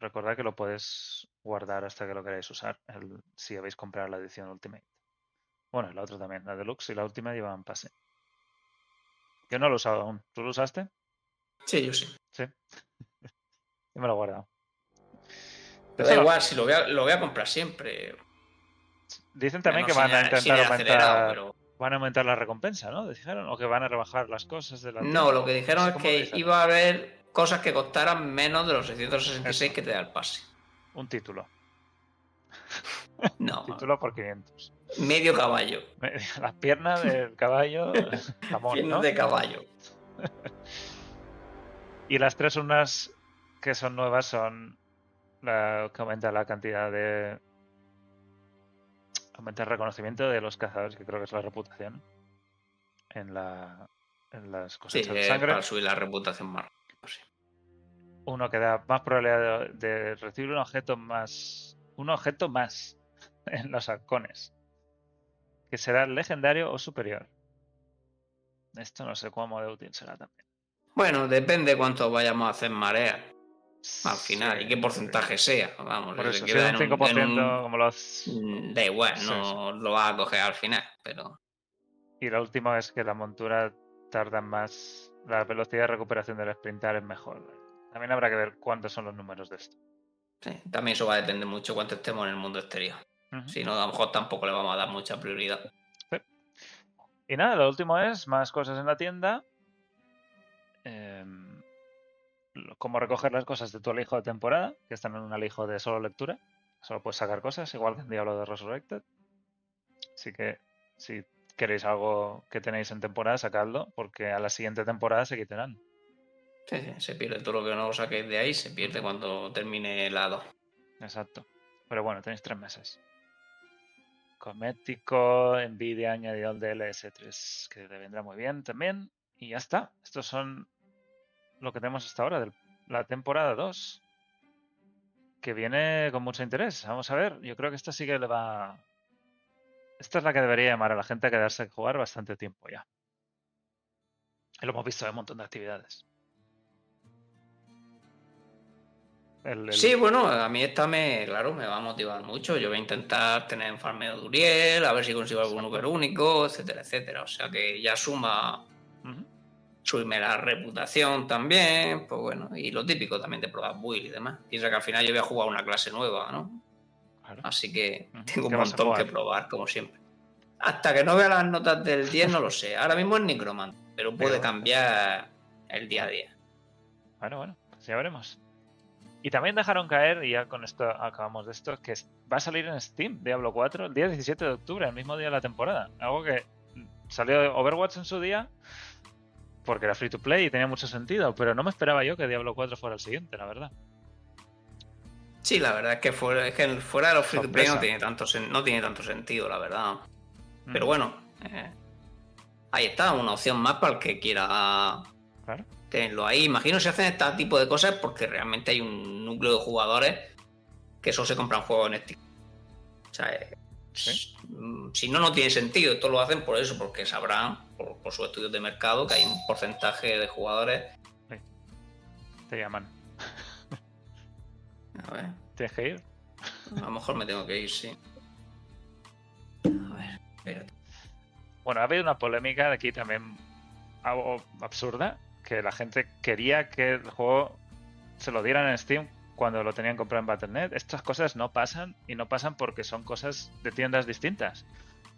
recordad que lo puedes guardar hasta que lo queráis usar, el- si habéis comprado la edición Ultimate. Bueno, la otra también, la Deluxe y la última llevan pase. Yo no lo he usado aún. ¿Tú lo usaste? Sí, yo sí. Sí. Yo me lo he guardado. Pero da igual, si lo voy a, lo voy a comprar siempre. Dicen también que van a intentar aumentar, pero- van a aumentar la recompensa, ¿no? Dijeron, o que van a rebajar las cosas de la No, lo que dijeron es que iba a haber cosas que costaran menos de los 666 Eso. que te da el pase. Un título. No, Título por 500. Medio caballo. Las piernas del caballo, jamón, Piernas ¿no? de caballo. Y las tres unas que son nuevas son la que aumenta la cantidad de. Aumenta el reconocimiento de los cazadores, que creo que es la reputación. En, la, en las Sí, cosechas de eh, sangre. para subir la reputación más. sí. Uno que da más probabilidad de, de recibir un objeto más. Un objeto más en los halcones. Que será legendario o superior. Esto no sé cómo de útil será también. Bueno, depende cuánto vayamos a hacer marea al final Sí, y qué porcentaje sea. Vamos, Por eso, si queda un en un- 5% en un- como los... Mm, Da igual, Sí, no lo vas a coger al final, pero Y la última es que la montura tarda más... La velocidad de recuperación del sprintar es mejor. También habrá que ver cuántos son los números de esto. sí, también eso va a depender mucho cuánto estemos en el mundo exterior. Si no, a lo mejor tampoco le vamos a dar mucha prioridad. Y nada, lo último es más cosas en la tienda. Em, cómo recoger las cosas de tu alijo de temporada, que están en un alijo de solo lectura. Solo puedes sacar cosas, igual que en Diablo de Resurrected. Así que si queréis algo que tenéis en temporada, sacadlo, porque a la siguiente temporada se quitarán. Sí, sí, se pierde todo lo que no saquéis de ahí, se pierde cuando termine la 2. Exacto. Pero bueno, tenéis tres meses. Cosmético, Nvidia añadió el DLS3, que le vendrá muy bien también. Y ya está. Estos son lo que tenemos hasta ahora de la temporada 2. Que viene con mucho interés. Vamos a ver. Yo creo que esta sí que le va. Esta es la que debería llamar a la gente a quedarse a jugar bastante tiempo ya. Y lo hemos visto en un montón de actividades. El- el- Sí, bueno, a mí esta me, claro, me va a motivar mucho. Yo voy a intentar tener en farmeo de Uriel, a ver si consigo algún Uber único, etcétera, etcétera. O sea que ya suma Ujú. subirme la reputación también, pues bueno, y lo típico también de probar build y demás. Piensa que al final yo voy a jugar una clase nueva, ¿no? Claro. Así que tengo un ¿Qué vas a montón que probar, como siempre. Hasta que no vea las notas del 10 no lo sé. Ahora mismo es Necromant, pero puede Pero- cambiar el día a día. Bueno, bueno, pues ya veremos. Y también dejaron caer, y ya con esto acabamos de esto, que va a salir en Steam Diablo 4 el día 17 de octubre, el mismo día de la temporada. Algo que salió Overwatch en su día porque era free to play y tenía mucho sentido, pero no me esperaba yo que Diablo 4 fuera el siguiente, la verdad. Sí, la verdad es que fuera, es que fuera de los free to play no tiene, tanto, no tiene tanto sentido, la verdad. Pero Mm, bueno, eh, ahí está, una opción más para el que quiera Claro. Tenerlo ahí. Imagino si hacen este tipo de cosas porque realmente hay un núcleo de jugadores que solo se compran juegos en Steam. O sea, eh, Sí. mm, si no, no tiene sentido. Esto lo hacen por eso, porque sabrán, por, por sus estudios de mercado, que hay un porcentaje de jugadores. Te llaman. A ver, ¿Tienes que ir? a lo mejor me tengo que ir, sí. A ver, espérate. Bueno, ha habido una polémica de aquí también algo absurda, que la gente quería que el juego se lo dieran en Steam cuando lo tenían comprado en Battle.net. Estas cosas no pasan y no pasan porque son cosas de tiendas distintas.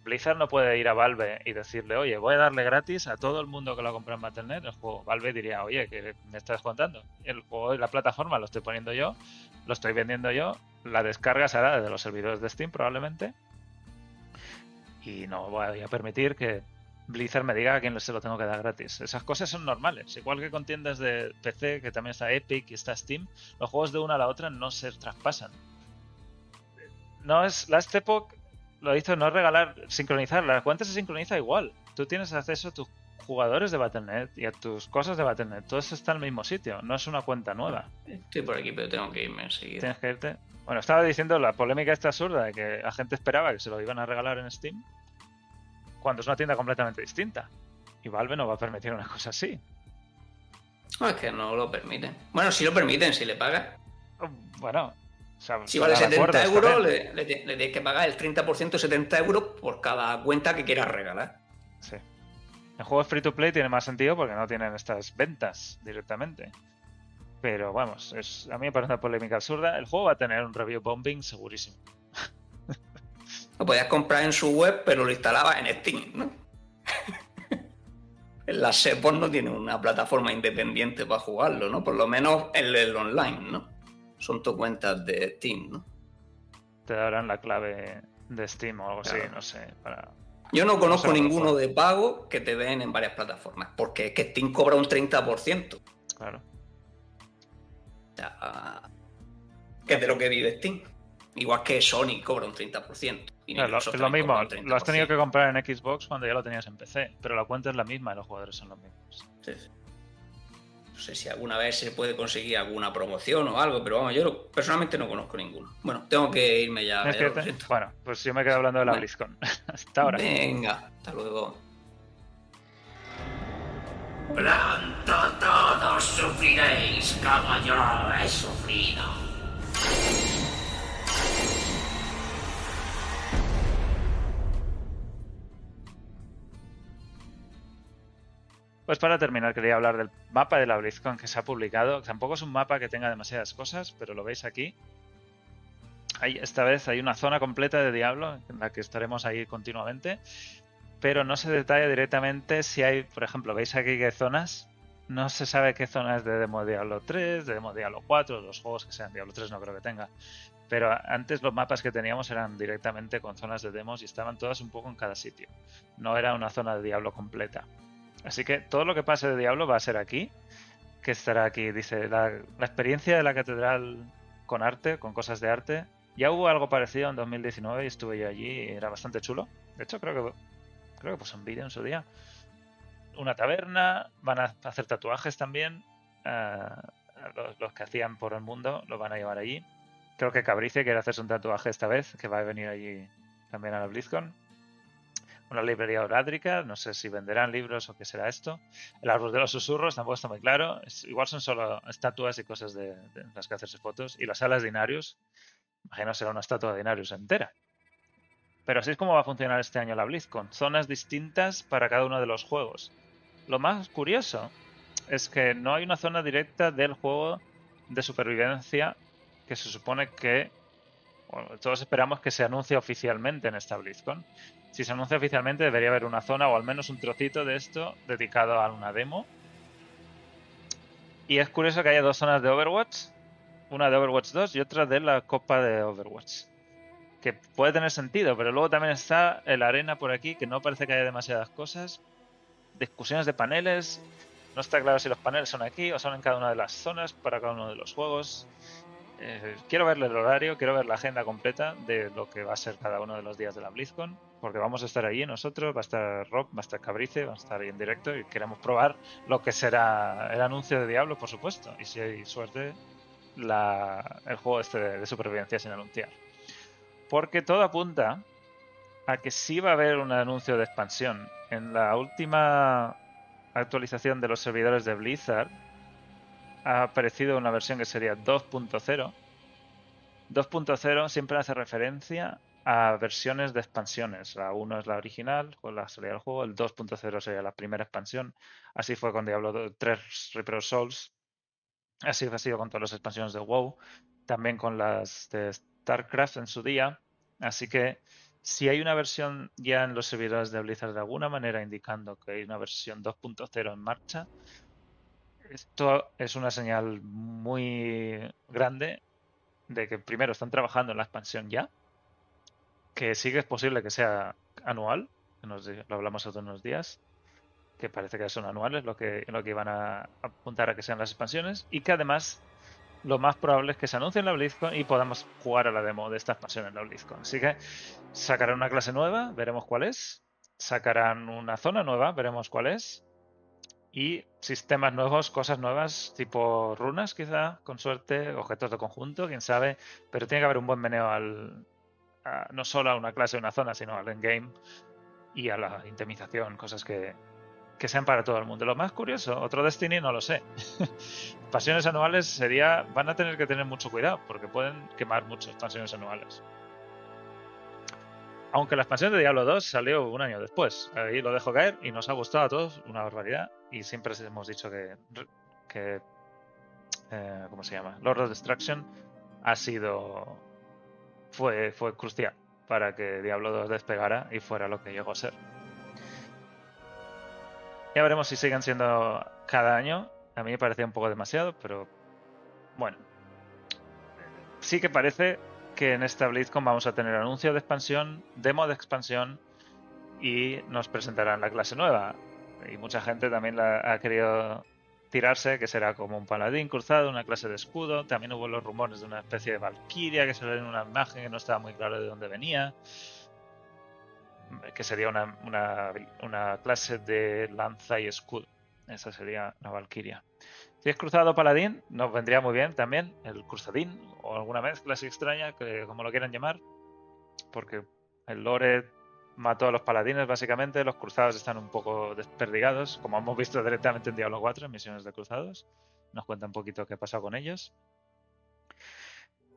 Blizzard no puede ir a Valve y decirle, oye, voy a darle gratis a todo el mundo que lo ha comprado en Battle.net el juego. Valve diría, oye, que me estás contando. El juego la plataforma lo estoy poniendo yo, lo estoy vendiendo yo, la descarga será desde los servidores de Steam probablemente. Y no voy a permitir que Blizzard me diga a quién se lo tengo que dar gratis. Esas cosas son normales. Igual que con tiendas de PC, que también está Epic y está Steam, los juegos de una a la otra no se traspasan. No es. Last Epoch lo hizo no regalar, sincronizar. La cuenta se sincroniza igual. Tú tienes acceso a tus jugadores de Battle.net y a tus cosas de Battle.net. Todo eso está en el mismo sitio. No es una cuenta nueva. Estoy por aquí, pero tengo que irme enseguida. Tienes que irte. Bueno, estaba diciendo la polémica esta absurda de que la gente esperaba que se lo iban a regalar en Steam cuando es una tienda completamente distinta. Y Valve no va a permitir una cosa así. No, es que no lo permiten. Bueno, si lo permiten, si le pagas. Bueno, o sea, Si vale serán 70 acuerdos euros, le, le- le tienes que pagar el 30% 70 euros por cada cuenta que quieras regalar. Sí. En juegos free to play tiene más sentido porque no tienen estas ventas directamente. Pero vamos, es, a mí me parece una polémica absurda. El juego va a tener un review bombing segurísimo. Lo podías comprar en su web, pero lo instalabas en Steam, ¿no? La Sepos no tiene una plataforma independiente para jugarlo, ¿no? Por lo menos el, el online, ¿no? Son tus cuentas de Steam, ¿no? Te darán la clave de Steam o algo así, no sé. Para... Yo no conozco sé, ninguno de pago que te den en varias plataformas, porque es que Steam cobra un 30%. Claro. O sea, que es de lo que vive Steam. Igual que Sony cobra un 30%. y Claro, lo- Microsoft es lo mismo, lo has tenido 30%. que comprar en Xbox cuando ya lo tenías en PC, pero la cuenta es la misma y los jugadores son los mismos. Sí, sí. No sé si alguna vez se puede conseguir alguna promoción o algo, pero vamos, yo personalmente no conozco ninguno. Bueno, tengo que irme ya. ¿Tienes ya siento. Bueno, pues yo me quedo hablando de la Bueno. BlizzCon. Hasta ahora. Venga, hasta luego. Pronto todos sufriréis como yo he sufrido. Pues para terminar, quería hablar del mapa de la BlizzCon que se ha publicado. Tampoco es un mapa que tenga demasiadas cosas, pero lo veis aquí. Hay, esta vez hay una zona completa de Diablo en la que estaremos ahí continuamente, pero no se detalla directamente si hay, por ejemplo, veis aquí hay zonas No se sabe qué zona es de demo Diablo 3, de demo Diablo 4, los juegos que sean Diablo 3 no creo que tenga. Pero antes los mapas que teníamos eran directamente con zonas de demos y estaban todas un poco en cada sitio. No era una zona de Diablo completa. Así que todo lo que pase de Diablo va a ser aquí, que estará aquí. Dice, la, la experiencia de la catedral con arte, con cosas de arte. Ya hubo algo parecido en 2019 y estuve yo allí y era bastante chulo. De hecho, creo que creo que puse un vídeo en su día. Una taberna, van a hacer tatuajes también. eh, los, que hacían por el mundo los van a llevar allí. Creo que Cabrice quiere hacerse un tatuaje esta vez, que va a venir allí también a la BlizzCon. Una librería orádrica, no sé si venderán libros o qué será esto. El árbol de los susurros tampoco está muy claro. Es- igual son solo estatuas y cosas de, las que hacerse fotos. Y las salas de Inarius, imagino será una estatua de Inarius entera. Pero así es como va a funcionar este año la BlizzCon. Zonas distintas para cada uno de los juegos. Lo más curioso es que no hay una zona directa del juego de supervivencia que se supone que todos esperamos que se anuncie oficialmente en esta BlizzCon. Si se anuncia oficialmente debería haber una zona o al menos un trocito de esto dedicado a una demo. Y es curioso que haya dos zonas de Overwatch, una de Overwatch 2 y otra de la Copa de Overwatch. Que puede tener sentido, pero luego también está el arena por aquí, que no parece que haya demasiadas cosas. Discusiones de paneles. No está claro si los paneles son aquí o son en cada una de las zonas para cada uno de los juegos. Eh, quiero ver el horario, quiero ver la agenda completa de lo que va a ser cada uno de los días de la BlizzCon, porque vamos a estar allí nosotros, va a estar Rob, va a estar Cabrice, va a estar ahí en directo y queremos probar lo que será el anuncio de Diablo, por supuesto, y si hay suerte, la- el juego este de, de supervivencia sin anunciar. Porque todo apunta a que sí va a haber un anuncio de expansión. En la última actualización de los servidores de Blizzard, ha aparecido una versión que sería 2.0. 2.0 siempre hace referencia a versiones de expansiones. La 1 es la original, con la salida del juego. El 2.0 sería la primera expansión. Así fue con Diablo 3 Reaper Souls. Así ha sido con todas las expansiones de WoW. También con las de StarCraft en su día. Así que si hay una versión ya en los servidores de Blizzard de alguna manera indicando que hay una versión 2.0 en marcha, esto es una señal muy grande de que primero están trabajando en la expansión ya, que sí que es posible que sea anual, que nos lo hablamos hace unos días, que parece que son anuales lo que, lo que iban a apuntar a que sean las expansiones, y que además lo más probable es que se anuncie en la BlizzCon y podamos jugar a la demo de esta expansión en la BlizzCon. Así que sacarán una clase nueva, veremos cuál es, sacarán una zona nueva, veremos cuál es, y sistemas nuevos, cosas nuevas, tipo runas quizá, con suerte, objetos de conjunto, quién sabe, pero tiene que haber un buen meneo al, no solo a una clase o una zona, sino al endgame y a la intimización, cosas que, que sean para todo el mundo. Lo más curioso, otro Destiny no lo sé. Expansiones anuales sería, van a tener que tener mucho cuidado, porque pueden quemar muchas expansiones anuales. Aunque la expansión de Diablo 2 salió un año después. Ahí lo dejo caer y nos ha gustado a todos una barbaridad. Y siempre os hemos dicho que, que eh, ¿cómo se llama? Lord of Destruction ha sido fue, fue crucial para que Diablo 2 despegara y fuera lo que llegó a ser. Ya veremos si siguen siendo cada año. A mí me parecía un poco demasiado, pero bueno. Sí que parece que en esta BlizzCon vamos a tener anuncio de expansión, demo de expansión y nos presentarán la clase nueva. Y mucha gente también la ha querido tirarse, que será como un paladín cruzado, una clase de escudo. También hubo los rumores de una especie de valquiria que salió en una imagen que no estaba muy claro de dónde venía. Que sería una, una, una clase de lanza y escudo. Esa sería la valquiria. Si es cruzado paladín, nos vendría muy bien también el cruzadín o alguna mezcla así extraña, como lo quieran llamar, porque el lore mató a los paladines básicamente, los cruzados están un poco desperdigados, como hemos visto directamente en Diablo 4, en misiones de cruzados. Nos cuenta un poquito qué ha pasado con ellos.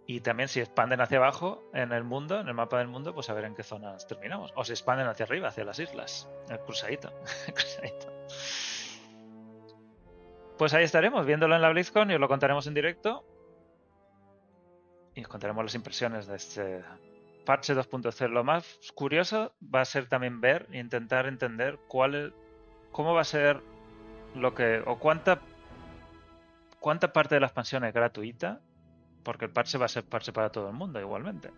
Y también si expanden hacia abajo en el mundo, en el mapa del mundo, pues a ver en qué zonas terminamos. O si expanden hacia arriba, hacia las islas. El cruzadito. el cruzadito. Pues ahí estaremos, viéndolo en la BlizzCon y os lo contaremos en directo. Y os contaremos las impresiones de este parche 2.0. Lo más curioso va a ser también ver e intentar entender cuál es- cómo va a ser lo que. o cuánta. cuánta parte de la expansión es gratuita. Porque el parche va a ser parche para todo el mundo igualmente.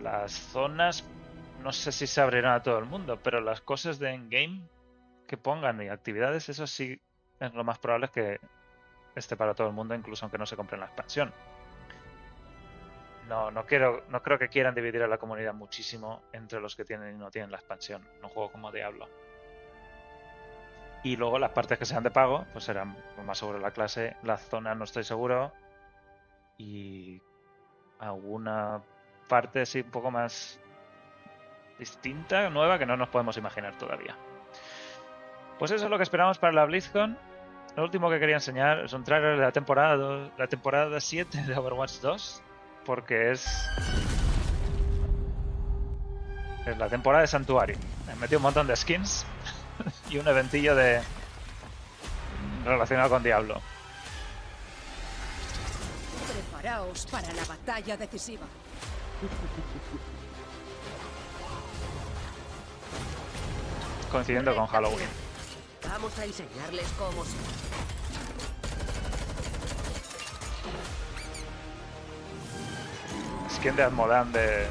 Las zonas. No sé si se abrirán a todo el mundo, pero las cosas de endgame que pongan y actividades, eso sí es lo más probable es que esté para todo el mundo, incluso aunque no se compre la expansión. No, no quiero, no creo que quieran dividir a la comunidad muchísimo entre los que tienen y no tienen la expansión. No juego como Diablo. Y luego las partes que sean de pago, pues serán más sobre la clase. La zona no estoy seguro. Y alguna parte sí un poco más distinta, nueva, que no nos podemos imaginar todavía. Pues eso es lo que esperamos para la BlizzCon. Lo último que quería enseñar es un trailer de la temporada, dos- la temporada 7 de Overwatch 2, porque es, es la temporada de Santuario. Me metido un montón de skins y un eventillo de relacionado con Diablo. Preparaos para la batalla decisiva. coincidiendo con Halloween. Vamos a enseñarles cómo se... Skin de Admodan de,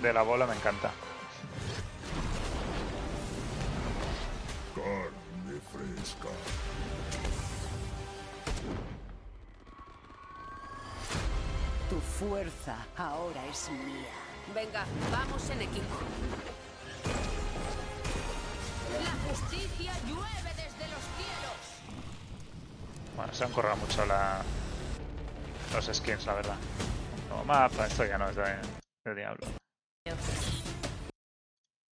de la bola me encanta. Carne fresca. Tu fuerza ahora es mía. Venga, vamos en equipo. La justicia llueve desde los cielos. Bueno, se han corrido mucho la, los skins, la verdad. Como mapa, esto ya no es de, Diablo.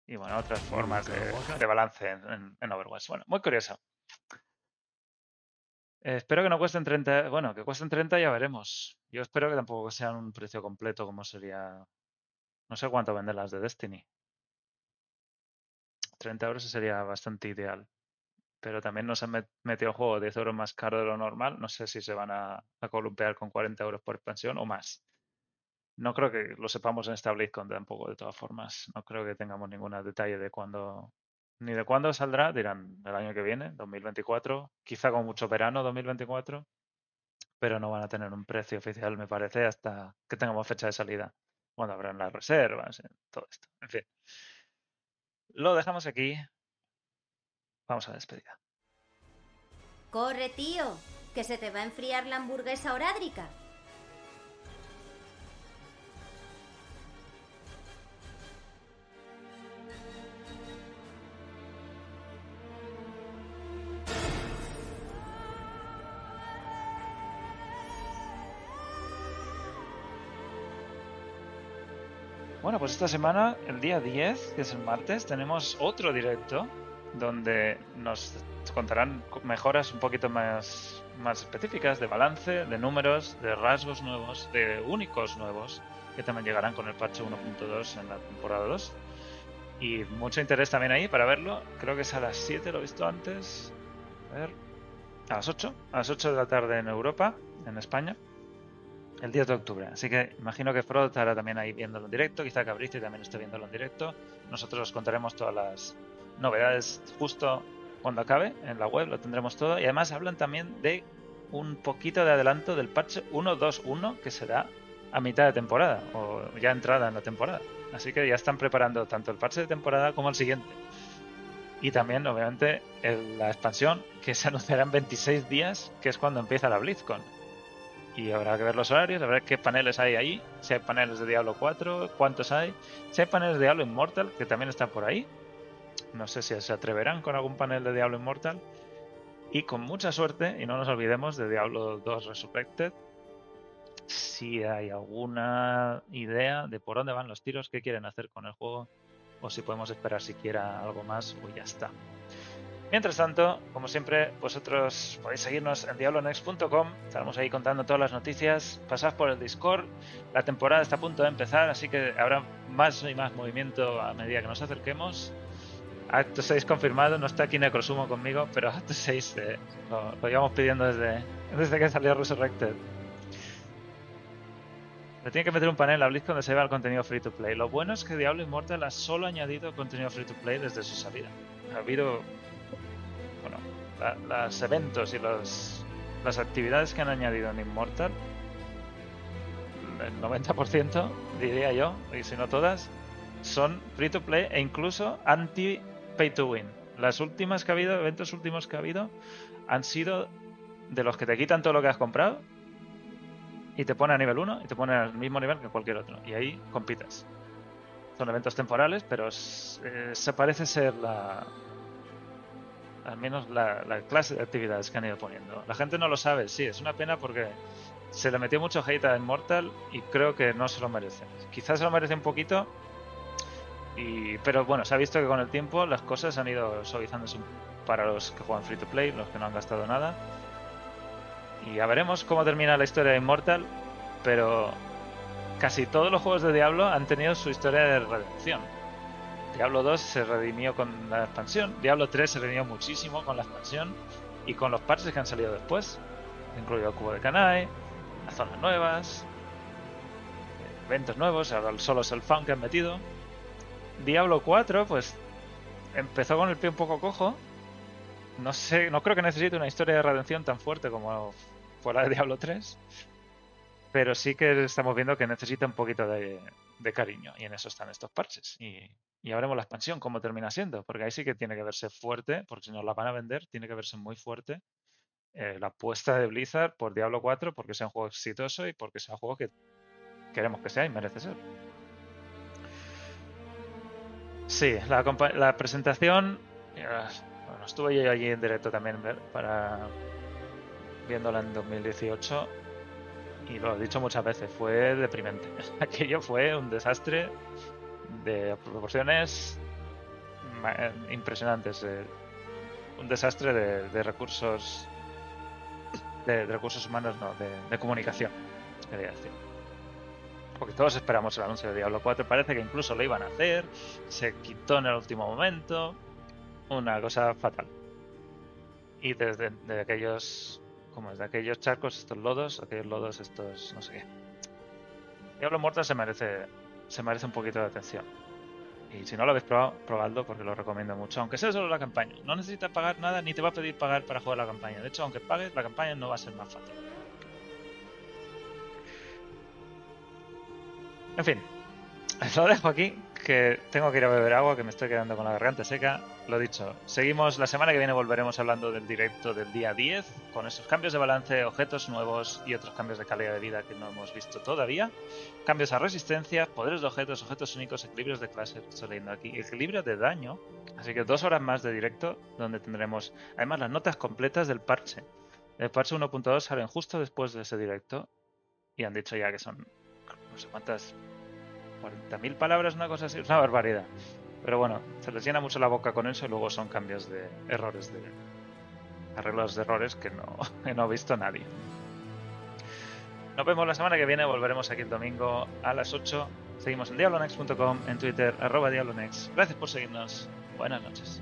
Y bueno, otras formas de, balance en Overwatch. Bueno, muy curioso. Eh, espero que no cuesten 30. Bueno, que cuesten 30 ya veremos. Yo espero que tampoco sean un precio completo como sería. No sé cuánto venden las de Destiny. 30 euros sería bastante ideal. Pero también nos han met- metido el juego 10 euros más caro de lo normal. No sé si se van a, a columpiar con 40 euros por expansión o más. No creo que lo sepamos en esta BlizzCon tampoco, de todas formas. No creo que tengamos ningún detalle de cuándo, ni de cuándo saldrá. Dirán el año que viene, 2024. Quizá con mucho verano, 2024. Pero no van a tener un precio oficial, me parece, hasta que tengamos fecha de salida. Cuando habrán las reservas, eh, todo esto. En fin. Lo dejamos aquí. Vamos a la despedida. Corre, tío, que se te va a enfriar la hamburguesa orádrica. Pues esta semana, el día 10, que es el martes, tenemos otro directo donde nos contarán co- mejoras un poquito más, más específicas de balance, de números, de rasgos nuevos, de únicos nuevos, que también llegarán con el parche 1.2 en la temporada 2. Y mucho interés también ahí para verlo. Creo que es a las 7, lo he visto antes. A ver. A las 8. A las 8 de la tarde en Europa, en España. El 10 de octubre. Así que imagino que Frodo estará también ahí viéndolo en directo. Quizá Cabristi también esté viéndolo en directo. Nosotros os contaremos todas las novedades justo cuando acabe en la web. Lo tendremos todo. Y además hablan también de un poquito de adelanto del parche 1.2.1 que será a mitad de temporada o ya entrada en la temporada. Así que ya están preparando tanto el parche de temporada como el siguiente. Y también, obviamente, el- la expansión que se anunciará en 26 días, que es cuando empieza la BlizzCon. Y habrá que ver los horarios, ver qué paneles hay ahí, si hay paneles de Diablo 4, cuántos hay, si hay paneles de Diablo Immortal, que también están por ahí. No sé si se atreverán con algún panel de Diablo Immortal. Y con mucha suerte, y no nos olvidemos de Diablo 2 Resurrected, si hay alguna idea de por dónde van los tiros, qué quieren hacer con el juego, o si podemos esperar siquiera algo más, o ya está. Mientras tanto, como siempre, vosotros podéis seguirnos en diablonext.com. Estaremos ahí contando todas las noticias. Pasad por el Discord. La temporada está a punto de empezar, así que habrá más y más movimiento a medida que nos acerquemos. Acto 6 confirmado, no está aquí Necrosumo conmigo, pero Acto 6 eh, lo, lo llevamos pidiendo desde, desde que salió Resurrected. Le tiene que meter un panel a Blizz donde se vea el contenido free to play. Lo bueno es que Diablo Immortal ha solo añadido contenido free to play desde su salida. Ha habido la- los eventos y los, las actividades que han añadido en Immortal, el 90%, diría yo, y si no todas, son free to play e incluso anti pay to win. Las últimas que ha habido, eventos últimos que ha habido, han sido de los que te quitan todo lo que has comprado y te ponen a nivel 1 y te ponen al mismo nivel que cualquier otro. Y ahí compites. Son eventos temporales, pero es- eh, se parece ser la. Al menos la, la clase de actividades que han ido poniendo. La gente no lo sabe, sí, es una pena porque se le metió mucho hate a Immortal y creo que no se lo merece. Quizás se lo merece un poquito, y, pero bueno, se ha visto que con el tiempo las cosas han ido suavizándose para los que juegan free to play, los que no han gastado nada. Y ya veremos cómo termina la historia de Immortal, pero casi todos los juegos de Diablo han tenido su historia de redención. Diablo 2 se redimió con la expansión, Diablo 3 se redimió muchísimo con la expansión y con los parches que han salido después, incluido el cubo de Kanai, las zonas nuevas, eventos nuevos, ahora el solo self-found que han metido. Diablo 4, pues empezó con el pie un poco cojo. No sé, no creo que necesite una historia de redención tan fuerte como fue la de Diablo 3. Pero sí que estamos viendo que necesita un poquito de, de cariño. Y en eso están estos parches. Y, y ya veremos la expansión, cómo termina siendo. Porque ahí sí que tiene que verse fuerte, porque si nos la van a vender, tiene que verse muy fuerte eh, la apuesta de Blizzard por Diablo 4, porque sea un juego exitoso y porque sea un juego que queremos que sea y merece ser. Sí, la, presentación. eh, Bueno, estuve yo allí en directo también para viéndola en 2018 y lo he dicho muchas veces, fue deprimente. Aquello fue un desastre de proporciones eh, impresionantes. eh, Un desastre de, de recursos de, recursos humanos, no, de, comunicación, quería decir. Porque todos esperamos el anuncio de Diablo 4. Parece que incluso lo iban a hacer. Se quitó en el último momento. Una cosa fatal. Y desde de aquellos. Como es? De aquellos charcos, estos lodos, aquellos lodos, estos. no sé qué. Diablo Mortal se merece. Se merece un poquito de atención. Y si no lo habéis probado, probadlo porque lo recomiendo mucho. Aunque sea solo la campaña. No necesitas pagar nada ni te va a pedir pagar para jugar la campaña. De hecho, aunque pagues, la campaña no va a ser más fácil. En fin, lo dejo aquí, que tengo que ir a beber agua, que me estoy quedando con la garganta seca. Lo dicho, seguimos la semana que viene, volveremos hablando del directo del día 10, con esos cambios de balance, objetos nuevos y otros cambios de calidad de vida que no hemos visto todavía. Cambios a resistencia, poderes de objetos, objetos únicos, equilibrios de clase, estoy leyendo aquí, equilibrio de daño. Así que dos horas más de directo, donde tendremos además las notas completas del parche. El parche 1.2 salen justo después de ese directo y han dicho ya que son no sé cuántas 40.000 palabras, una cosa así, es una barbaridad. Pero bueno, se les llena mucho la boca con eso y luego son cambios de errores, de arreglos de errores que no, que no ha visto nadie. Nos vemos la semana que viene, volveremos aquí el domingo a las 8. Seguimos en diablonex.com, en Twitter, arroba diablonex. Gracias por seguirnos. Buenas noches.